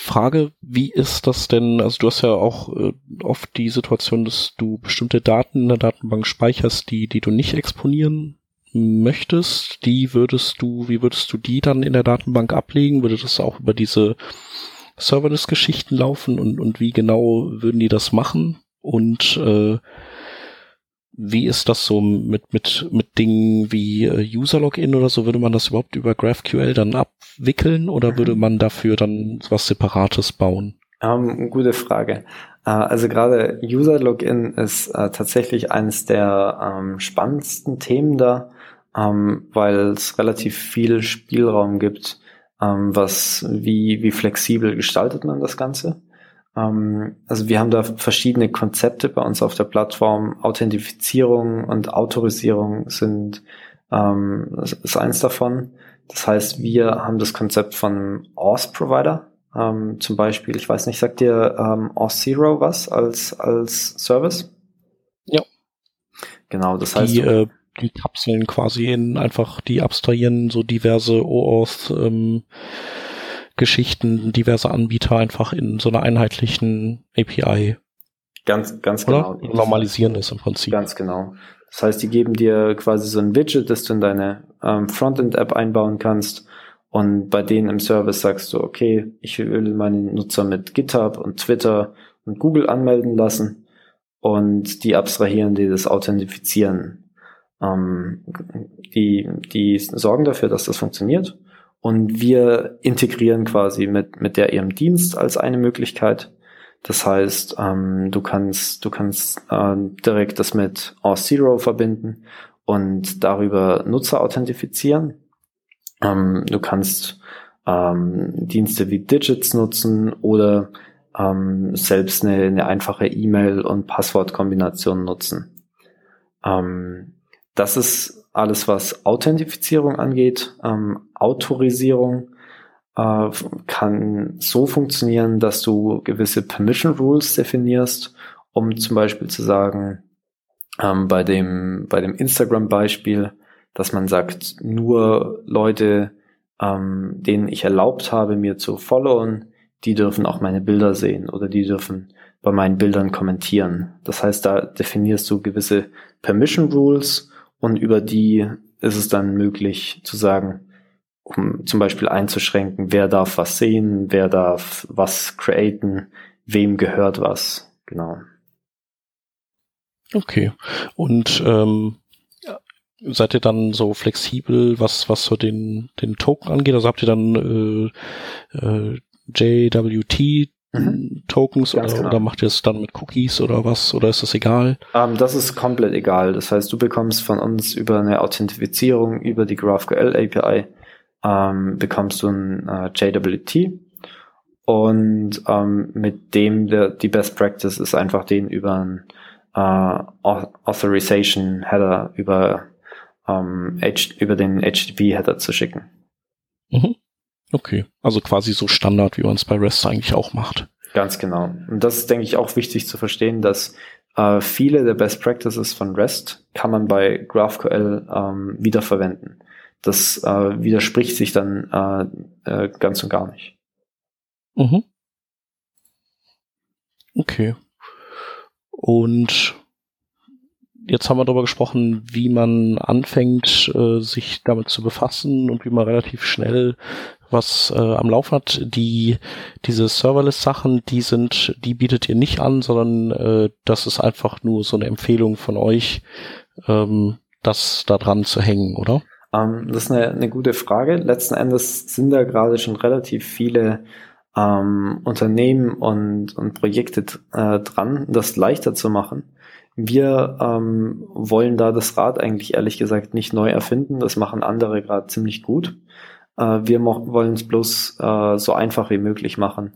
Frage, wie ist das denn, also du hast ja auch äh, oft die Situation, dass du bestimmte Daten in der Datenbank speicherst, die, die du nicht exponieren möchtest, die würdest du, wie würdest du die dann in der Datenbank ablegen? Würde das auch über diese Serverless-Geschichten laufen und, und wie genau würden die das machen? Und äh, wie ist das so mit, mit, mit Dingen wie äh, User-Login oder so? Würde man das überhaupt über GraphQL dann abwickeln oder mhm. würde man dafür dann was Separates bauen? Ähm, gute Frage. Uh, also gerade User-Login ist uh, tatsächlich eines der ähm, spannendsten Themen da, ähm, weil es relativ viel Spielraum gibt, ähm, was, wie, wie flexibel gestaltet man das Ganze? Ähm, also wir haben da verschiedene Konzepte bei uns auf der Plattform. Authentifizierung und Autorisierung sind ähm, ist eins davon. Das heißt, wir haben das Konzept von einem Auth-Provider. Ähm, zum Beispiel, ich weiß nicht, sagt dir ähm, Auth0 was als, als Service? Ja. Genau, das heißt. Die, äh, die Kapseln quasi in einfach, die abstrahieren so diverse OAuth ähm, Geschichten, diverse Anbieter einfach in so einer einheitlichen API. Ganz, ganz Oder? genau. Normalisieren ist im Prinzip. Ganz genau. Das heißt, die geben dir quasi so ein Widget, das du in deine ähm, Frontend-App einbauen kannst. Und bei denen im Service sagst du, okay, ich will meinen Nutzer mit GitHub und Twitter und Google anmelden lassen. Und die abstrahieren dir das Authentifizieren ähm, die, die sorgen dafür, dass das funktioniert. Und wir integrieren quasi mit, mit der ihrem Dienst als eine Möglichkeit. Das heißt, ähm, du kannst, du kannst äh, direkt das mit Auth0 verbinden und darüber Nutzer authentifizieren. Ähm, du kannst ähm, Dienste wie Digits nutzen oder ähm, selbst eine, eine einfache E-Mail- und Passwortkombination nutzen. Ähm, das ist alles, was Authentifizierung angeht. Ähm, Autorisierung äh, kann so funktionieren, dass du gewisse Permission Rules definierst, um zum Beispiel zu sagen, ähm, bei dem, bei dem Instagram-Beispiel, dass man sagt, nur Leute, ähm, denen ich erlaubt habe, mir zu followen, die dürfen auch meine Bilder sehen oder die dürfen bei meinen Bildern kommentieren. Das heißt, da definierst du gewisse Permission Rules und über die ist es dann möglich zu sagen, um zum Beispiel einzuschränken, wer darf was sehen, wer darf was createn, wem gehört was. Genau. Okay. Und ähm, seid ihr dann so flexibel, was was so den den Token angeht? Also habt ihr dann äh, äh, JWT mhm. Tokens oder, genau. oder macht ihr es dann mit Cookies oder was? Oder ist das egal? Um, ähm, das ist komplett egal. Das heißt, du bekommst von uns über eine Authentifizierung über die GraphQL API ähm, bekommst du ein äh, JWT und ähm, mit dem der, die Best Practice ist einfach den über ein äh, Authorization Header über über den HTTP Header zu schicken. Mhm. Okay, also quasi so Standard, wie man es bei REST eigentlich auch macht. Ganz genau. Und das ist, denke ich, auch wichtig zu verstehen, dass äh, viele der Best Practices von REST kann man bei GraphQL ähm, wiederverwenden. Das äh, widerspricht sich dann äh, äh, ganz und gar nicht. Mhm. Okay. Und jetzt haben wir darüber gesprochen, wie man anfängt, äh, sich damit zu befassen und wie man relativ schnell was äh, am Laufen hat. Die diese Serverless-Sachen, die sind, die bietet ihr nicht an, sondern äh, das ist einfach nur so eine Empfehlung von euch, ähm, das da dran zu hängen, oder? Ähm, das ist eine, eine gute Frage. Letzten Endes sind da gerade schon relativ viele ähm, Unternehmen und, und Projekte äh, dran, das leichter zu machen. Wir ähm, wollen da das Rad eigentlich ehrlich gesagt nicht neu erfinden. Das machen andere gerade ziemlich gut. Äh, wir wollen es bloß äh, so einfach wie möglich machen,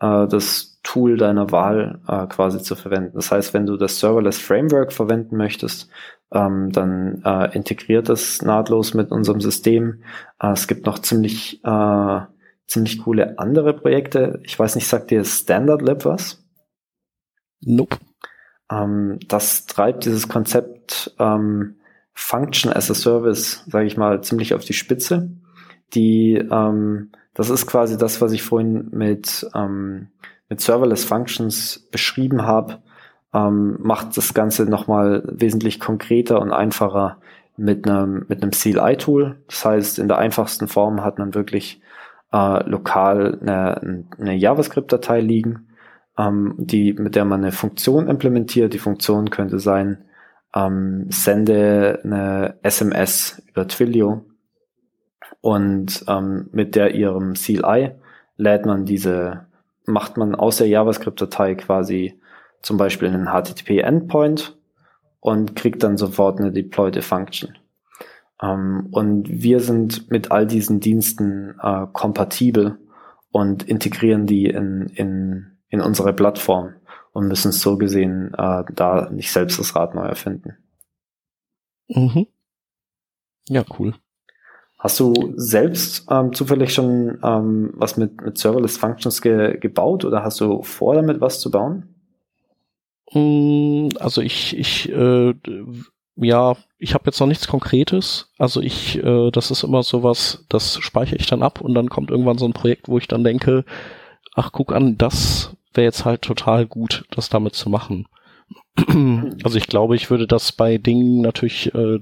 äh, das Tool deiner Wahl quasi zu verwenden. Das heißt, wenn du das Serverless Framework verwenden möchtest, ähm, dann äh, integriert das nahtlos mit unserem System. Äh, es gibt noch ziemlich äh, ziemlich coole andere Projekte. Ich weiß nicht, sagt dir Standard Lab was? Nope. Ähm, das treibt dieses Konzept ähm, Function as a Service, sage ich mal, ziemlich auf die Spitze. Die, ähm, das ist quasi das, was ich vorhin mit, ähm, mit Serverless Functions beschrieben habe, ähm, macht das Ganze nochmal wesentlich konkreter und einfacher mit einem, mit einem CLI-Tool. Das heißt, in der einfachsten Form hat man wirklich äh, lokal eine, eine JavaScript-Datei liegen, ähm, die, mit der man eine Funktion implementiert. Die Funktion könnte sein, ähm, sende eine SMS über Twilio und ähm, mit der ihrem CLI lädt man diese, macht man aus der JavaScript-Datei quasi zum Beispiel einen HTTP-Endpoint und kriegt dann sofort eine deployte Function. Ähm, und wir sind mit all diesen Diensten äh, kompatibel und integrieren die in, in, in unsere Plattform und müssen so gesehen äh, da nicht selbst das Rad neu erfinden. Mhm. Ja, cool. Hast du selbst ähm, zufällig schon ähm, was mit, mit Serverless Functions ge gebaut oder hast du vor, damit was zu bauen? Mm, also ich, ich, äh, ja, ich habe jetzt noch nichts Konkretes. Also ich, äh, das ist immer sowas, das speichere ich dann ab und dann kommt irgendwann so ein Projekt, wo ich dann denke, ach guck an, das wäre jetzt halt total gut, das damit zu machen. Also ich glaube, ich würde das bei Dingen natürlich äh,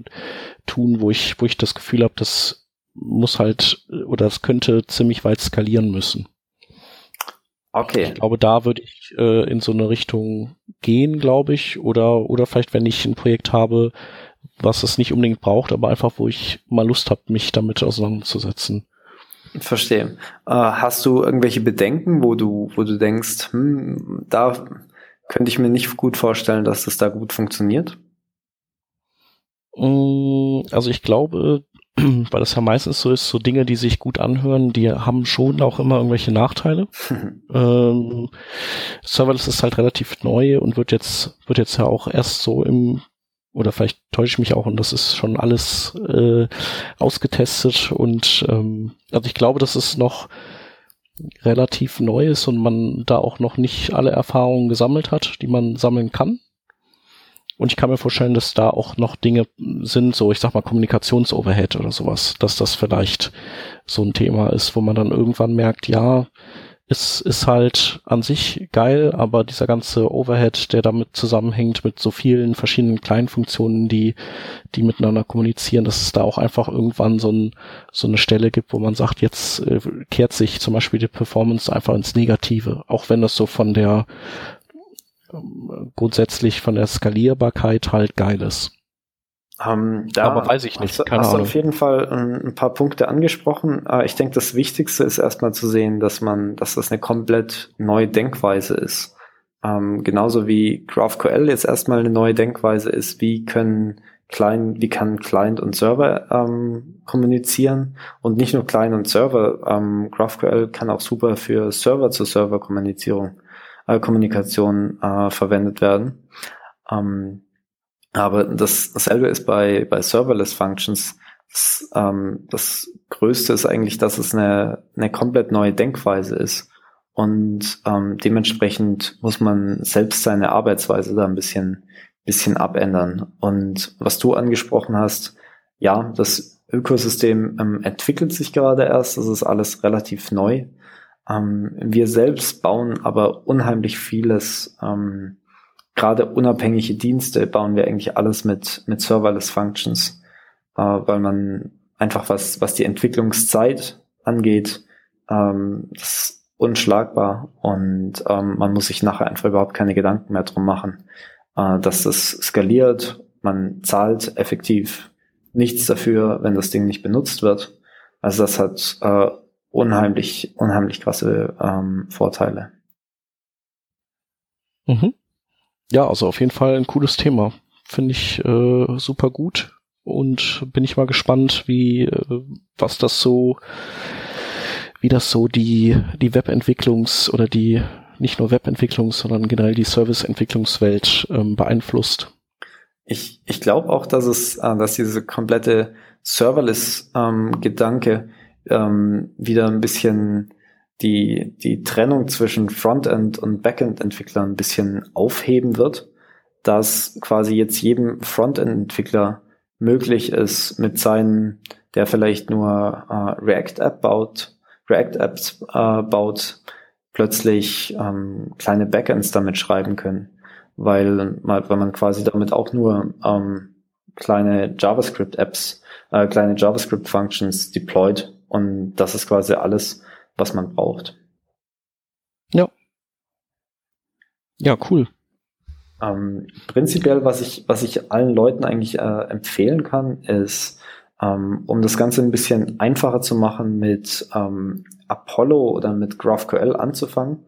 tun, wo ich, wo ich das Gefühl habe, das muss halt oder das könnte ziemlich weit skalieren müssen. Okay. Ich glaube, da würde ich äh, in so eine Richtung gehen, glaube ich. Oder, oder vielleicht, wenn ich ein Projekt habe, was es nicht unbedingt braucht, aber einfach, wo ich mal Lust habe, mich damit auseinanderzusetzen. Verstehe. Äh, hast du irgendwelche Bedenken, wo du, wo du denkst, hm, da könnte ich mir nicht gut vorstellen, dass das da gut funktioniert? Mm, also ich glaube, weil das ja meistens so ist, so Dinge, die sich gut anhören, die haben schon auch immer irgendwelche Nachteile. ähm, Serverless ist halt relativ neu und wird jetzt, wird jetzt ja auch erst so im, oder vielleicht täusche ich mich auch und das ist schon alles äh, ausgetestet und ähm, also ich glaube, dass es noch relativ neu ist und man da auch noch nicht alle Erfahrungen gesammelt hat, die man sammeln kann. Und ich kann mir vorstellen, dass da auch noch Dinge sind, so ich sag mal Kommunikationsoverhead oder sowas, dass das vielleicht so ein Thema ist, wo man dann irgendwann merkt, ja, es ist halt an sich geil, aber dieser ganze Overhead, der damit zusammenhängt mit so vielen verschiedenen kleinen Funktionen, die, die miteinander kommunizieren, dass es da auch einfach irgendwann so, ein, so eine Stelle gibt, wo man sagt, jetzt äh, kehrt sich zum Beispiel die Performance einfach ins Negative, auch wenn das so von der grundsätzlich von der Skalierbarkeit halt geil ist. Ähm, da Aber weiß ich nicht. Hast, Keine hast Ahnung. auf jeden Fall ein, paar Punkte angesprochen. Äh, ich denke, das Wichtigste ist erstmal zu sehen, dass man, dass das eine komplett neue Denkweise ist. Ähm, genauso wie GraphQL jetzt erstmal eine neue Denkweise ist, wie können Client, wie kann Client und Server ähm, kommunizieren und nicht nur Client und Server. Ähm, GraphQL kann auch super für Server-zu-Server-Kommunizierung äh, Kommunikation äh, verwendet werden. Ähm, aber das, dasselbe ist bei, bei Serverless Functions. Das, ähm, das Größte ist eigentlich, dass es eine, eine komplett neue Denkweise ist. Und ähm, dementsprechend muss man selbst seine Arbeitsweise da ein bisschen, bisschen abändern. Und was du angesprochen hast, ja, das Ökosystem ähm, entwickelt sich gerade erst. Das ist alles relativ neu. Ähm, wir selbst bauen aber unheimlich vieles, ähm, gerade unabhängige Dienste bauen wir eigentlich alles mit, mit Serverless Functions, äh, weil man einfach was, was die Entwicklungszeit angeht, ähm, ist unschlagbar und ähm, man muss sich nachher einfach überhaupt keine Gedanken mehr drum machen, äh, dass das skaliert, man zahlt effektiv nichts dafür, wenn das Ding nicht benutzt wird. Also das hat äh, unheimlich, unheimlich krasse ähm, Vorteile. Mhm. Ja, also auf jeden Fall ein cooles Thema. Finde ich äh, super gut und bin ich mal gespannt, wie äh, was das so, wie das so die die Webentwicklungs oder die nicht nur Webentwicklungs, sondern generell die Serviceentwicklungswelt ähm, beeinflusst. Ich, ich glaube auch, dass es, äh, dass diese komplette Serverless-Gedanke ähm, ähm, wieder ein bisschen die, die Trennung zwischen Frontend- und Backend-Entwicklern ein bisschen aufheben wird, dass quasi jetzt jedem Frontend-Entwickler möglich ist, mit seinen, der vielleicht nur äh, React-App baut, React-Apps äh, baut, plötzlich ähm, kleine Backends damit schreiben können, weil, weil man quasi damit auch nur ähm, kleine JavaScript-Apps, äh, kleine JavaScript-Functions deployed und das ist quasi alles, was man braucht. Ja. Ja, cool. Ähm, prinzipiell, was ich, was ich allen Leuten eigentlich äh, empfehlen kann, ist, ähm, um das Ganze ein bisschen einfacher zu machen, mit ähm, Apollo oder mit GraphQL anzufangen.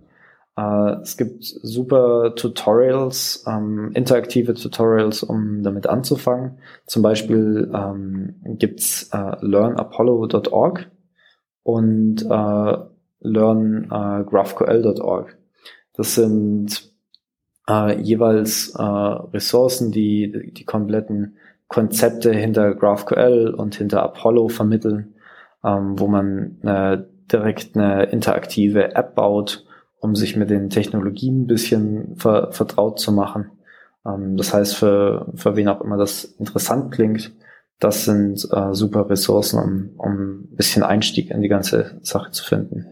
Äh, es gibt super Tutorials, ähm, interaktive Tutorials, um damit anzufangen. Zum Beispiel ähm, gibt's äh, learnapollo.org und äh, learngraphql.org. Das sind äh, jeweils äh, Ressourcen, die die kompletten Konzepte hinter GraphQL und hinter Apollo vermitteln, ähm, wo man äh, direkt eine interaktive App baut, um sich mit den Technologien ein bisschen ver vertraut zu machen. Ähm, das heißt, für, für wen auch immer das interessant klingt, das sind äh, super Ressourcen, um, um ein bisschen Einstieg in die ganze Sache zu finden.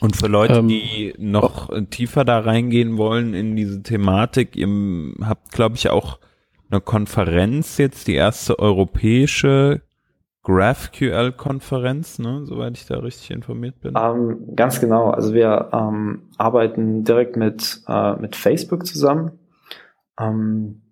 Und für Leute, ähm, die noch oh. tiefer da reingehen wollen in diese Thematik, ihr habt, glaube ich, auch eine Konferenz jetzt, die erste europäische GraphQL-Konferenz, ne, soweit ich da richtig informiert bin. Ähm, ganz genau. Also wir ähm, arbeiten direkt mit, äh, mit Facebook zusammen. Ähm,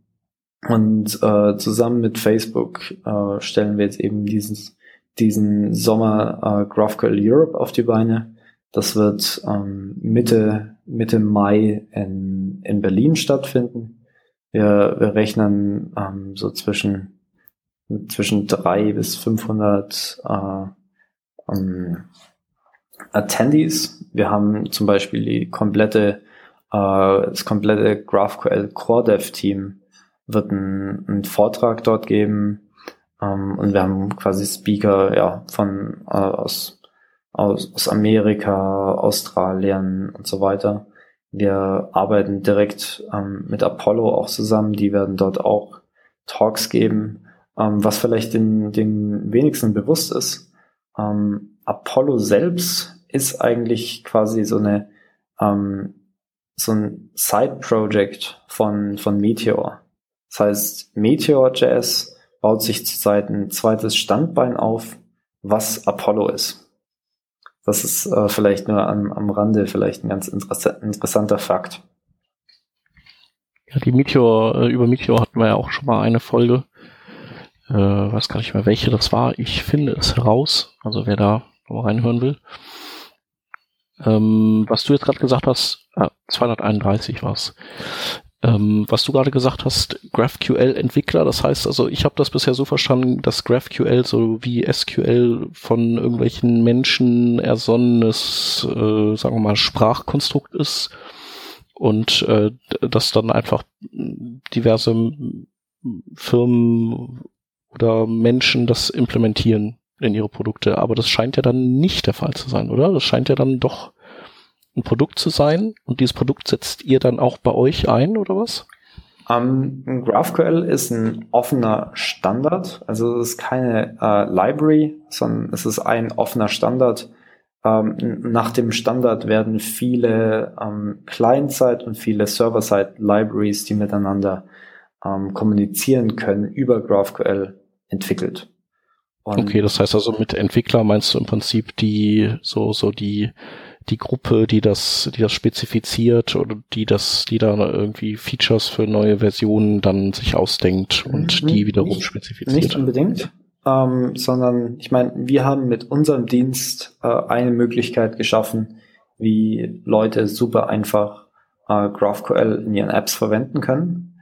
Und äh, zusammen mit Facebook äh, stellen wir jetzt eben dieses, diesen Sommer äh, GraphQL Europe auf die Beine. Das wird ähm, Mitte, Mitte Mai in, in Berlin stattfinden. Wir, wir rechnen ähm, so zwischen, zwischen drei bis 500 äh, ähm, Attendees. Wir haben zum Beispiel die komplette, äh, das komplette GraphQL Core Dev Team wird einen, einen Vortrag dort geben. Ähm, und wir haben quasi Speaker ja, von äh, aus, aus, aus Amerika, Australien und so weiter. Wir arbeiten direkt ähm, mit Apollo auch zusammen. Die werden dort auch Talks geben. Ähm, was vielleicht den, den wenigsten bewusst ist, ähm, Apollo selbst ist eigentlich quasi so eine ähm, so ein Side-Project von, von Meteor. Das heißt, Meteor.js baut sich zurzeit ein zweites Standbein auf, was Apollo ist. Das ist äh, vielleicht nur am, am Rande vielleicht ein ganz interessa interessanter Fakt. Ja, die Meteor, äh, über Meteor hatten wir ja auch schon mal eine Folge. Äh, weiß gar nicht mehr welche das war. Ich finde es heraus. Also wer da reinhören will. Ähm, was du jetzt gerade gesagt hast, ah, 231 war's. Ähm, was du gerade gesagt hast, GraphQL-Entwickler, das heißt also, ich habe das bisher so verstanden, dass GraphQL so wie SQL von irgendwelchen Menschen ersonnenes, äh, sagen wir mal, Sprachkonstrukt ist und äh, dass dann einfach diverse Firmen oder Menschen das implementieren in ihre Produkte. Aber das scheint ja dann nicht der Fall zu sein, oder? Das scheint ja dann doch ein Produkt zu sein und dieses Produkt setzt ihr dann auch bei euch ein oder was? Um, ähm, GraphQL ist ein offener Standard, also es ist keine äh, Library, sondern es ist ein offener Standard. Ähm, nach dem Standard werden viele ähm, Client-Side und viele Server-Side-Libraries, die miteinander ähm, kommunizieren können, über GraphQL entwickelt. Und okay, das heißt also mit Entwickler meinst du im Prinzip die so so die die Gruppe, die das, die das spezifiziert oder die das, die da irgendwie Features für neue Versionen dann sich ausdenkt und mhm, die wiederum nicht, spezifiziert. Nicht unbedingt, ähm, sondern ich meine, wir haben mit unserem Dienst äh, eine Möglichkeit geschaffen, wie Leute super einfach äh, GraphQL in ihren Apps verwenden können.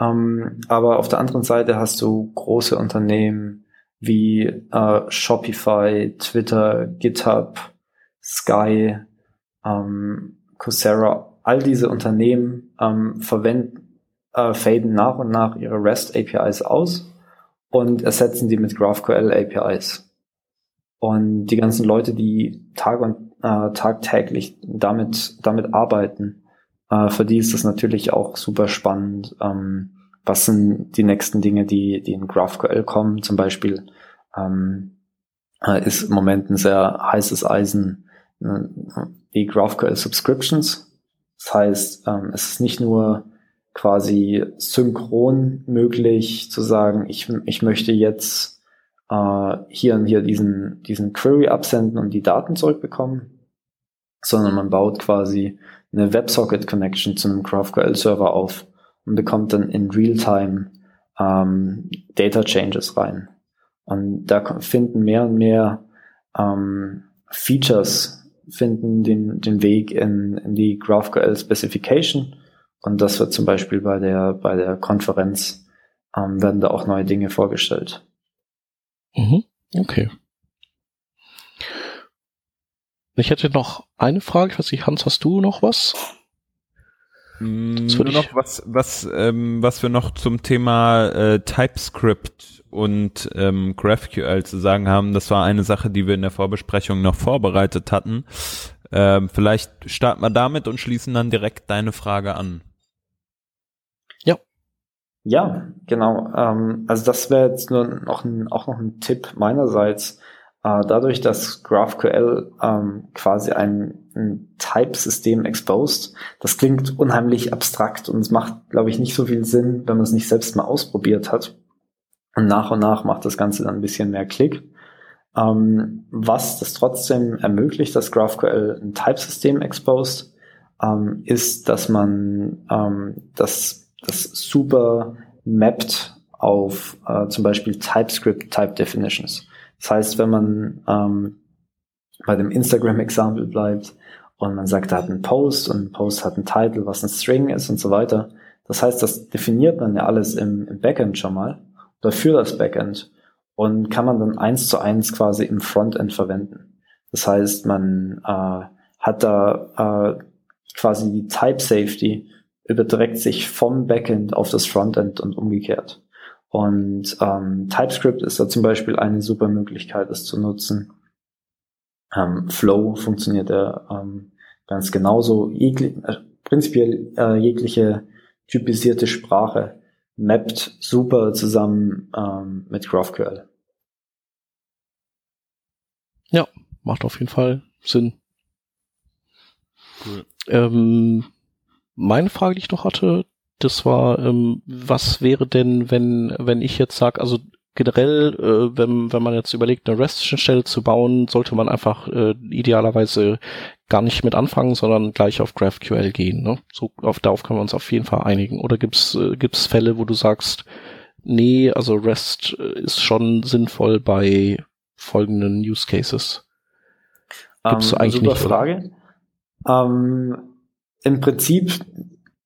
Ähm, aber auf der anderen Seite hast du große Unternehmen wie äh, Shopify, Twitter, GitHub, Sky, ähm, Coursera, all diese Unternehmen ähm, verwenden, äh, faden nach und nach ihre REST APIs aus und ersetzen die mit GraphQL APIs. Und die ganzen Leute, die Tag und äh, tagtäglich damit damit arbeiten, äh, für die ist das natürlich auch super spannend. Ähm, was sind die nächsten Dinge, die die in GraphQL kommen? Zum Beispiel ähm, äh, ist im Moment ein sehr heißes Eisen wie GraphQL Subscriptions. Das heißt, ähm, es ist nicht nur quasi synchron möglich zu sagen, ich, ich möchte jetzt äh, hier und hier diesen, diesen Query absenden und die Daten zurückbekommen, sondern man baut quasi eine WebSocket Connection zu einem GraphQL Server auf und bekommt dann in Realtime ähm, Data Changes rein. Und da finden mehr und mehr ähm, Features finden den, den Weg in, in die GraphQL Specification. Und das wird zum Beispiel bei der, bei der Konferenz, ähm, werden da auch neue Dinge vorgestellt. Mhm. Okay. Ich hätte noch eine Frage. Ich weiß nicht, Hans, hast du noch was? Mm, nur noch was, was, ähm, was wir noch zum Thema äh, TypeScript und ähm, GraphQL zu sagen haben. Das war eine Sache, die wir in der Vorbesprechung noch vorbereitet hatten. Ähm, vielleicht starten wir damit und schließen dann direkt deine Frage an. Ja. Ja, genau. Ähm, also das wäre jetzt nur noch ein, auch noch ein Tipp meinerseits. Äh, dadurch, dass GraphQL ähm, quasi ein, ein Type-System exposed, das klingt unheimlich abstrakt und es macht, glaube ich, nicht so viel Sinn, wenn man es nicht selbst mal ausprobiert hat. Und nach und nach macht das Ganze dann ein bisschen mehr Klick. Ähm, was das trotzdem ermöglicht, dass GraphQL ein Type-System exposed, ähm, ist, dass man ähm, das, das super mappt auf äh, zum Beispiel TypeScript Type Definitions. Das heißt, wenn man ähm, bei dem Instagram-Example bleibt und man sagt, da hat einen Post und ein Post hat einen Title, was ein String ist und so weiter. Das heißt, das definiert man ja alles im, im Backend schon mal oder für das Backend und kann man dann eins zu eins quasi im Frontend verwenden. Das heißt, man äh, hat da äh, quasi die Type Safety überträgt sich vom Backend auf das Frontend und umgekehrt. Und ähm, TypeScript ist da zum Beispiel eine super Möglichkeit, es zu nutzen. Ähm, Flow funktioniert ja ähm, ganz genauso. Jegli äh, prinzipiell äh, jegliche typisierte Sprache mappt super zusammen ähm, mit GraphQL. Ja, macht auf jeden Fall Sinn. Cool. Ähm, meine Frage, die ich noch hatte, das war, ähm, was wäre denn, wenn, wenn ich jetzt sage, also generell, äh, wenn, wenn man jetzt überlegt, eine REST-Stelle zu bauen, sollte man einfach äh, idealerweise gar nicht mit anfangen, sondern gleich auf GraphQL gehen. Ne? So auf, darauf können wir uns auf jeden Fall einigen. Oder gibt's äh, gibt's Fälle, wo du sagst, nee, also REST äh, ist schon sinnvoll bei folgenden Use Cases? Gibt's ähm, eigentlich super nicht, Frage. Ähm, Im Prinzip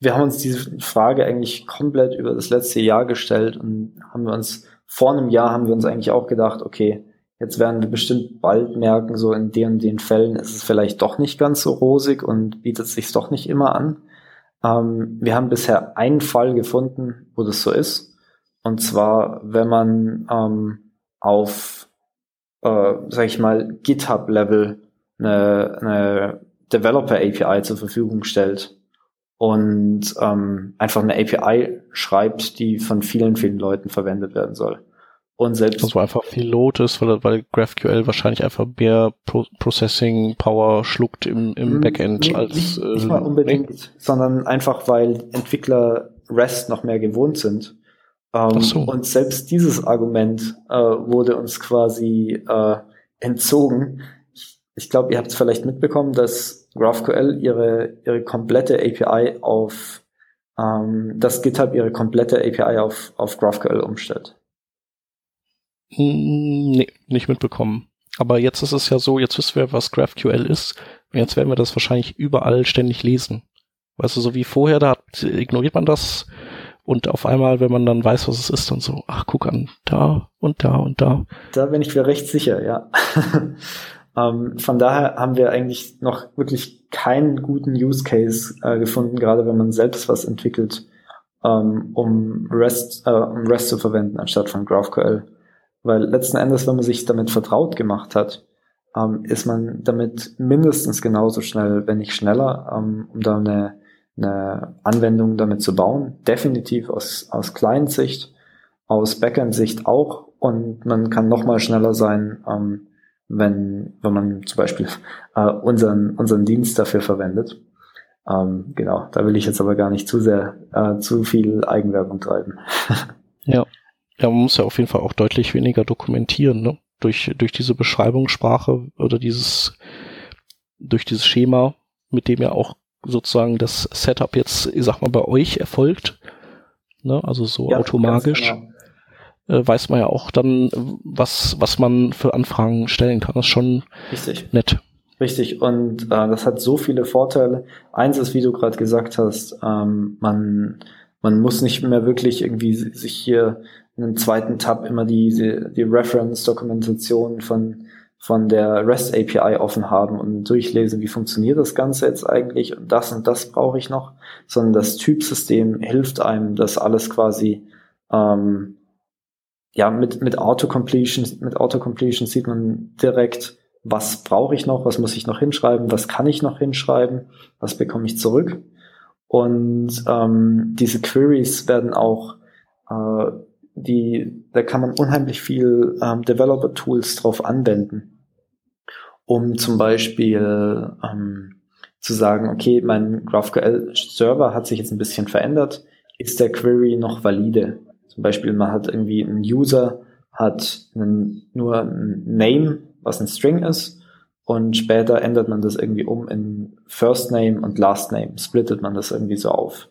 wir haben uns diese Frage eigentlich komplett über das letzte Jahr gestellt und haben wir uns vor einem Jahr haben wir uns eigentlich auch gedacht, okay, jetzt werden wir bestimmt bald merken, so in den und den Fällen ist es vielleicht doch nicht ganz so rosig und bietet sich doch nicht immer an. Ähm, wir haben bisher einen Fall gefunden, wo das so ist. Und zwar, wenn man ähm, auf, äh, sag ich mal, GitHub-Level eine, eine Developer-API zur Verfügung stellt und ähm, einfach eine API schreibt, die von vielen, vielen Leuten verwendet werden soll. Und selbst also einfach viel Load ist, weil, weil GraphQL wahrscheinlich einfach mehr Pro Processing Power schluckt im, im hm, Backend nee, als nicht, äh, nicht mal unbedingt, nee. sondern einfach weil Entwickler REST noch mehr gewohnt sind. Ähm, so. Und selbst dieses Argument äh, wurde uns quasi äh, entzogen. Ich, glaube, ihr habt es vielleicht mitbekommen, dass GraphQL ihre, ihre komplette API auf, ähm, dass GitHub ihre komplette API auf, auf GraphQL umstellt. Hm, nee, nicht mitbekommen. Aber jetzt ist es ja so, jetzt wissen wir, was GraphQL ist. Und jetzt werden wir das wahrscheinlich überall ständig lesen. Weißt du, so wie vorher, da ignoriert man das. Und auf einmal, wenn man dann weiß, was es ist, dann so, ach, guck an, da und da und da. Da bin ich mir recht sicher, ja. Ähm, von daher haben wir eigentlich noch wirklich keinen guten Use Case äh, gefunden, gerade wenn man selbst was entwickelt, ähm, um REST, äh, um REST zu verwenden anstatt von GraphQL. Weil letzten Endes, wenn man sich damit vertraut gemacht hat, ähm, ist man damit mindestens genauso schnell, wenn nicht schneller, ähm, um da eine, eine Anwendung damit zu bauen. Definitiv aus, aus Client-Sicht, aus Backend-Sicht auch. Und man kann noch mal schneller sein, ähm, wenn, wenn man zum Beispiel äh, unseren, unseren Dienst dafür verwendet. Ähm, genau, da will ich jetzt aber gar nicht zu sehr, äh, zu viel Eigenwerbung treiben. ja. ja, man muss ja auf jeden Fall auch deutlich weniger dokumentieren, ne? Durch, durch diese Beschreibungssprache oder dieses, durch dieses Schema, mit dem ja auch sozusagen das Setup jetzt, ich sag mal, bei euch erfolgt. Ne? Also so ja, automatisch. Genau äh, weiß man ja auch dann, was, was man für Anfragen stellen kann. Das ist schon Richtig. nett. Richtig, und äh, das hat so viele Vorteile. Eins ist, wie du gerade gesagt hast, ähm, man, man muss nicht mehr wirklich irgendwie sich hier in einem zweiten Tab immer die, die, die Reference-Dokumentation von, von der REST API offen haben und durchlesen, wie funktioniert das Ganze jetzt eigentlich und das und das brauche ich noch, sondern das Typsystem hilft einem, das alles quasi ähm, ja, mit, mit Autocompletion, mit Autocompletion sieht man direkt, was brauche ich noch, was muss ich noch hinschreiben, was kann ich noch hinschreiben, was bekomme ich zurück. Und ähm, diese Queries werden auch, äh, die, da kann man unheimlich viel ähm, Developer-Tools drauf anwenden, um zum Beispiel ähm, zu sagen, okay, mein GraphQL-Server hat sich jetzt ein bisschen verändert, ist der Query noch valide? Zum Beispiel, man hat irgendwie einen User, hat einen, nur ein Name, was ein String ist, und später ändert man das irgendwie um in First Name und Last Name, splittet man das irgendwie so auf.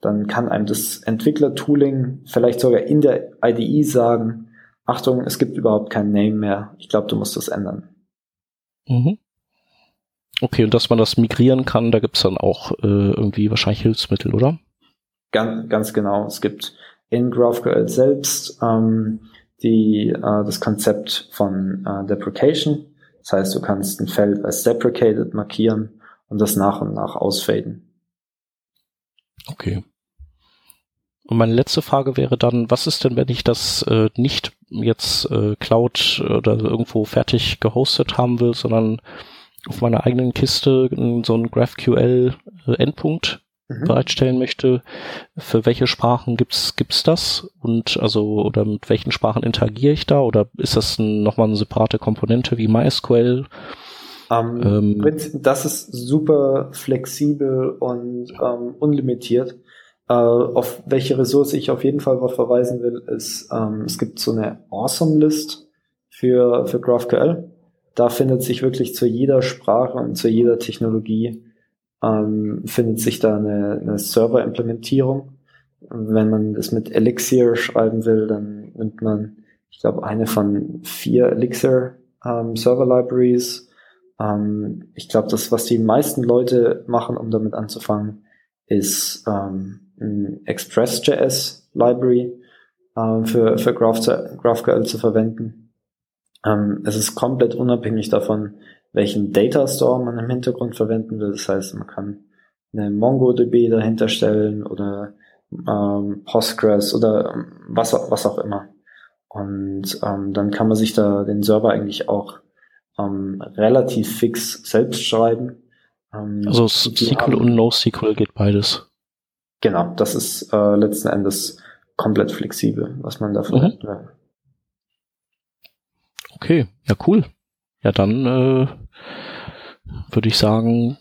dann kann einem das Entwickler-Tooling vielleicht sogar in der IDE sagen, Achtung, es gibt überhaupt kein Name mehr. Ich glaube, du musst das ändern. Mhm. Okay, und dass man das migrieren kann, da gibt's dann auch äh, irgendwie wahrscheinlich Hilfsmittel, oder? Ganz, ganz genau. Es gibt in GraphQL selbst ähm, die, äh, das Konzept von äh, Deprecation. Das heißt, du kannst ein Feld als deprecated markieren und das nach und nach ausfaden. Okay. Und meine letzte Frage wäre dann, was ist denn, wenn ich das äh, nicht jetzt äh, Cloud oder irgendwo fertig gehostet haben will, sondern auf meiner eigenen Kiste so einen GraphQL-Endpunkt mhm. bereitstellen möchte? Für welche Sprachen gibt's gibt's das? Und also oder mit welchen Sprachen interagiere ich da? Oder ist das ein, nochmal eine separate Komponente wie MySQL? Um, ähm, ähm das ist super flexibel und ähm, unlimitiert. Uh, auf welche Ressource ich auf jeden Fall verweisen will, ist, ähm, es gibt so eine Awesome List für, für GraphQL. Da findet sich wirklich zu jeder Sprache und zu jeder Technologie ähm, findet sich da eine, eine Server-Implementierung. Wenn man das mit Elixir schreiben will, dann nimmt man, ich glaube, eine von vier Elixir ähm, Server Libraries. Ähm, ich glaube, das, was die meisten Leute machen, um damit anzufangen, ist ähm, ein Express.js Library äh, für, für GraphQL zu verwenden. Ähm, es ist komplett unabhängig davon, welchen Data Store man im Hintergrund verwenden will. Das heißt, man kann eine MongoDB dahinter stellen oder ähm, Postgres oder ähm, was, was auch immer. Und ähm, dann kann man sich da den Server eigentlich auch ähm, relativ fix selbst schreiben. Ähm, also SQL und NoSQL geht beides. Genau, das ist äh, letzten Endes komplett flexibel, was man da verwenden mhm. will. Okay, ja cool. Ja, dann äh, würde ich sagen,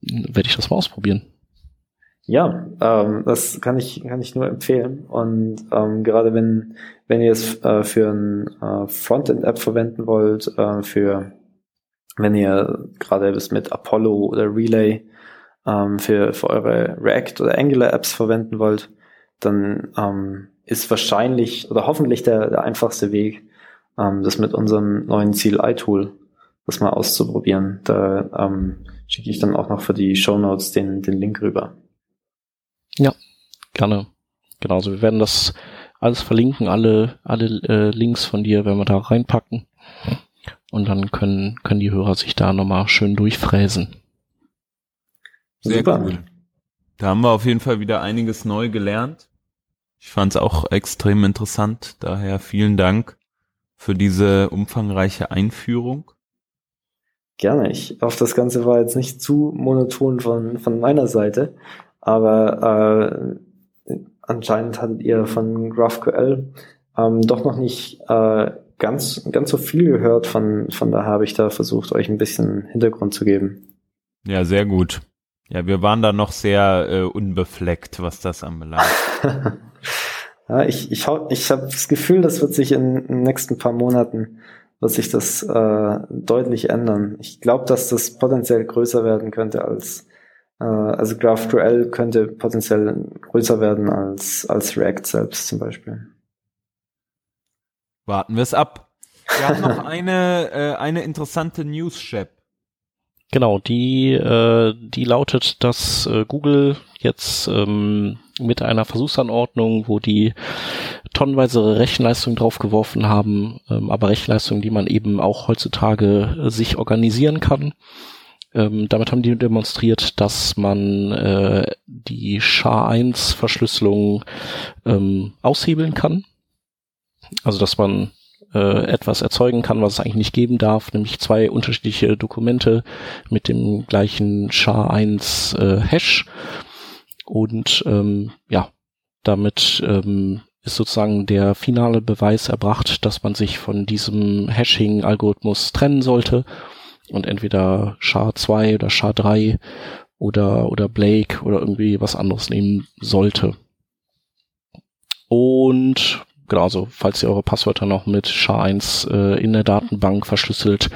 werde ich das mal ausprobieren. Ja, ähm, das kann ich kann ich nur empfehlen. Und ähm, gerade wenn wenn ihr es äh, für ein äh, Frontend-App verwenden wollt, äh, für wenn ihr gerade es mit Apollo oder Relay ähm, für, für eure React oder Angular Apps verwenden wollt, dann ähm, ist wahrscheinlich oder hoffentlich der, der einfachste Weg, ähm, das mit unserem neuen Ziel iTool das mal auszuprobieren. Da ähm, schicke ich dann auch noch für die Show Notes den, den Link rüber. Ja, gerne. Genau, also wir werden das alles verlinken, alle, alle äh, Links von dir werden wir da reinpacken. Und dann können, können die Hörer sich da nochmal schön durchfräsen. Sehr Super. cool. Da haben wir auf jeden Fall wieder einiges neu gelernt. Ich fand es auch extrem interessant. Daher vielen Dank für diese umfangreiche Einführung. Gerne. Ich hoffe, das Ganze war jetzt nicht zu monoton von, von meiner Seite, aber äh, anscheinend hattet ihr von GraphQL ähm, doch noch nicht äh, ganz, ganz so viel gehört. Von, von daher habe ich da versucht, euch ein bisschen Hintergrund zu geben. Ja, sehr gut. Ja, wir waren da noch sehr äh, unbefleckt, was das anbelangt. ja, ich ich, ich habe das Gefühl, das wird sich in, in den nächsten paar Monaten wird sich das äh, deutlich ändern. Ich glaube, dass das potenziell größer werden könnte als äh, also GraphQL könnte potenziell größer werden als als React selbst zum Beispiel. Warten wir es ab. Wir haben noch eine äh, eine interessante News, Shep. Genau, die, äh, die lautet, dass äh, Google jetzt ähm, mit einer Versuchsanordnung, wo die tonnenweise Rechenleistung draufgeworfen haben, ähm, aber Rechenleistung, die man eben auch heutzutage äh, sich organisieren kann. Ähm, damit haben die demonstriert, dass man äh, die SHA-1-Verschlüsselung ähm, aushebeln kann. Also dass man äh, etwas erzeugen kann, was es eigentlich nicht geben darf, nämlich zwei unterschiedliche Dokumente mit dem gleichen SHA-1 äh. Und ähm, ja, damit ähm, ist sozusagen der finale Beweis erbracht, dass man sich von diesem Hashing-Algorithmus trennen sollte und entweder SHA-2 oder SHA-3 oder, oder Blake oder irgendwie was anderes nehmen sollte. Und genau, also falls ihr eure Passwörter noch mit SHA-1 äh, in der Datenbank verschlüsselt,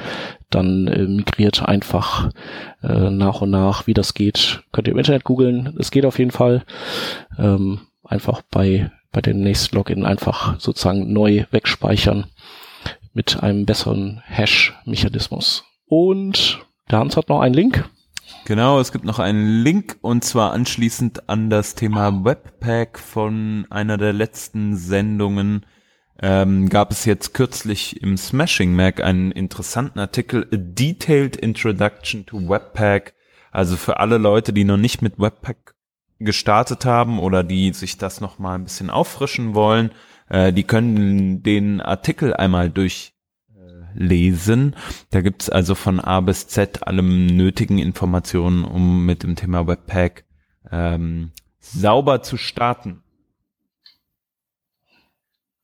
dann äh, migriert einfach äh, nach und nach, wie das geht. Könnt ihr im Internet googeln. Es geht auf jeden Fall. Ähm, einfach bei, bei dem nächsten Login einfach sozusagen neu wegspeichern mit einem besseren Hash-Mechanismus. Und der Hans hat noch einen Link. Genau, es gibt noch einen Link und zwar anschließend an das Thema Webpack von einer der letzten Sendungen ähm, gab es jetzt kürzlich im Smashing Mac einen interessanten Artikel, A Detailed Introduction to Webpack. Also für alle Leute, die noch nicht mit Webpack gestartet haben oder die sich das noch mal ein bisschen auffrischen wollen, äh, die können den Artikel einmal durchlesen. Da gibt's also von A bis Z allem nötigen Informationen, um mit dem Thema Webpack ähm, sauber zu starten.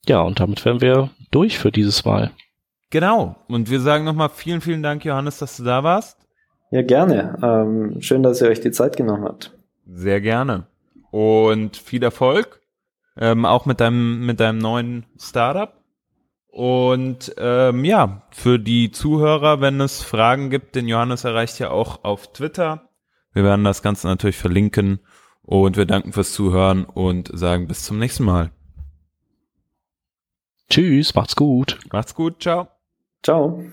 Ja, und damit wären wir durch für dieses Mal. Genau. Und wir sagen nochmal vielen, vielen Dank, Johannes, dass du da warst. Ja, gerne. Ähm, schön, dass ihr euch die Zeit genommen habt. Sehr gerne. Und viel Erfolg, ähm, auch mit deinem, mit deinem neuen Startup. Und ähm, ja, für die Zuhörer, wenn es Fragen gibt, den Johannes erreicht ja auch auf Twitter. Wir werden das Ganze natürlich verlinken. Und wir danken fürs Zuhören und sagen bis zum nächsten Mal. Tschüss, macht's gut. Macht's gut, ciao. Ciao.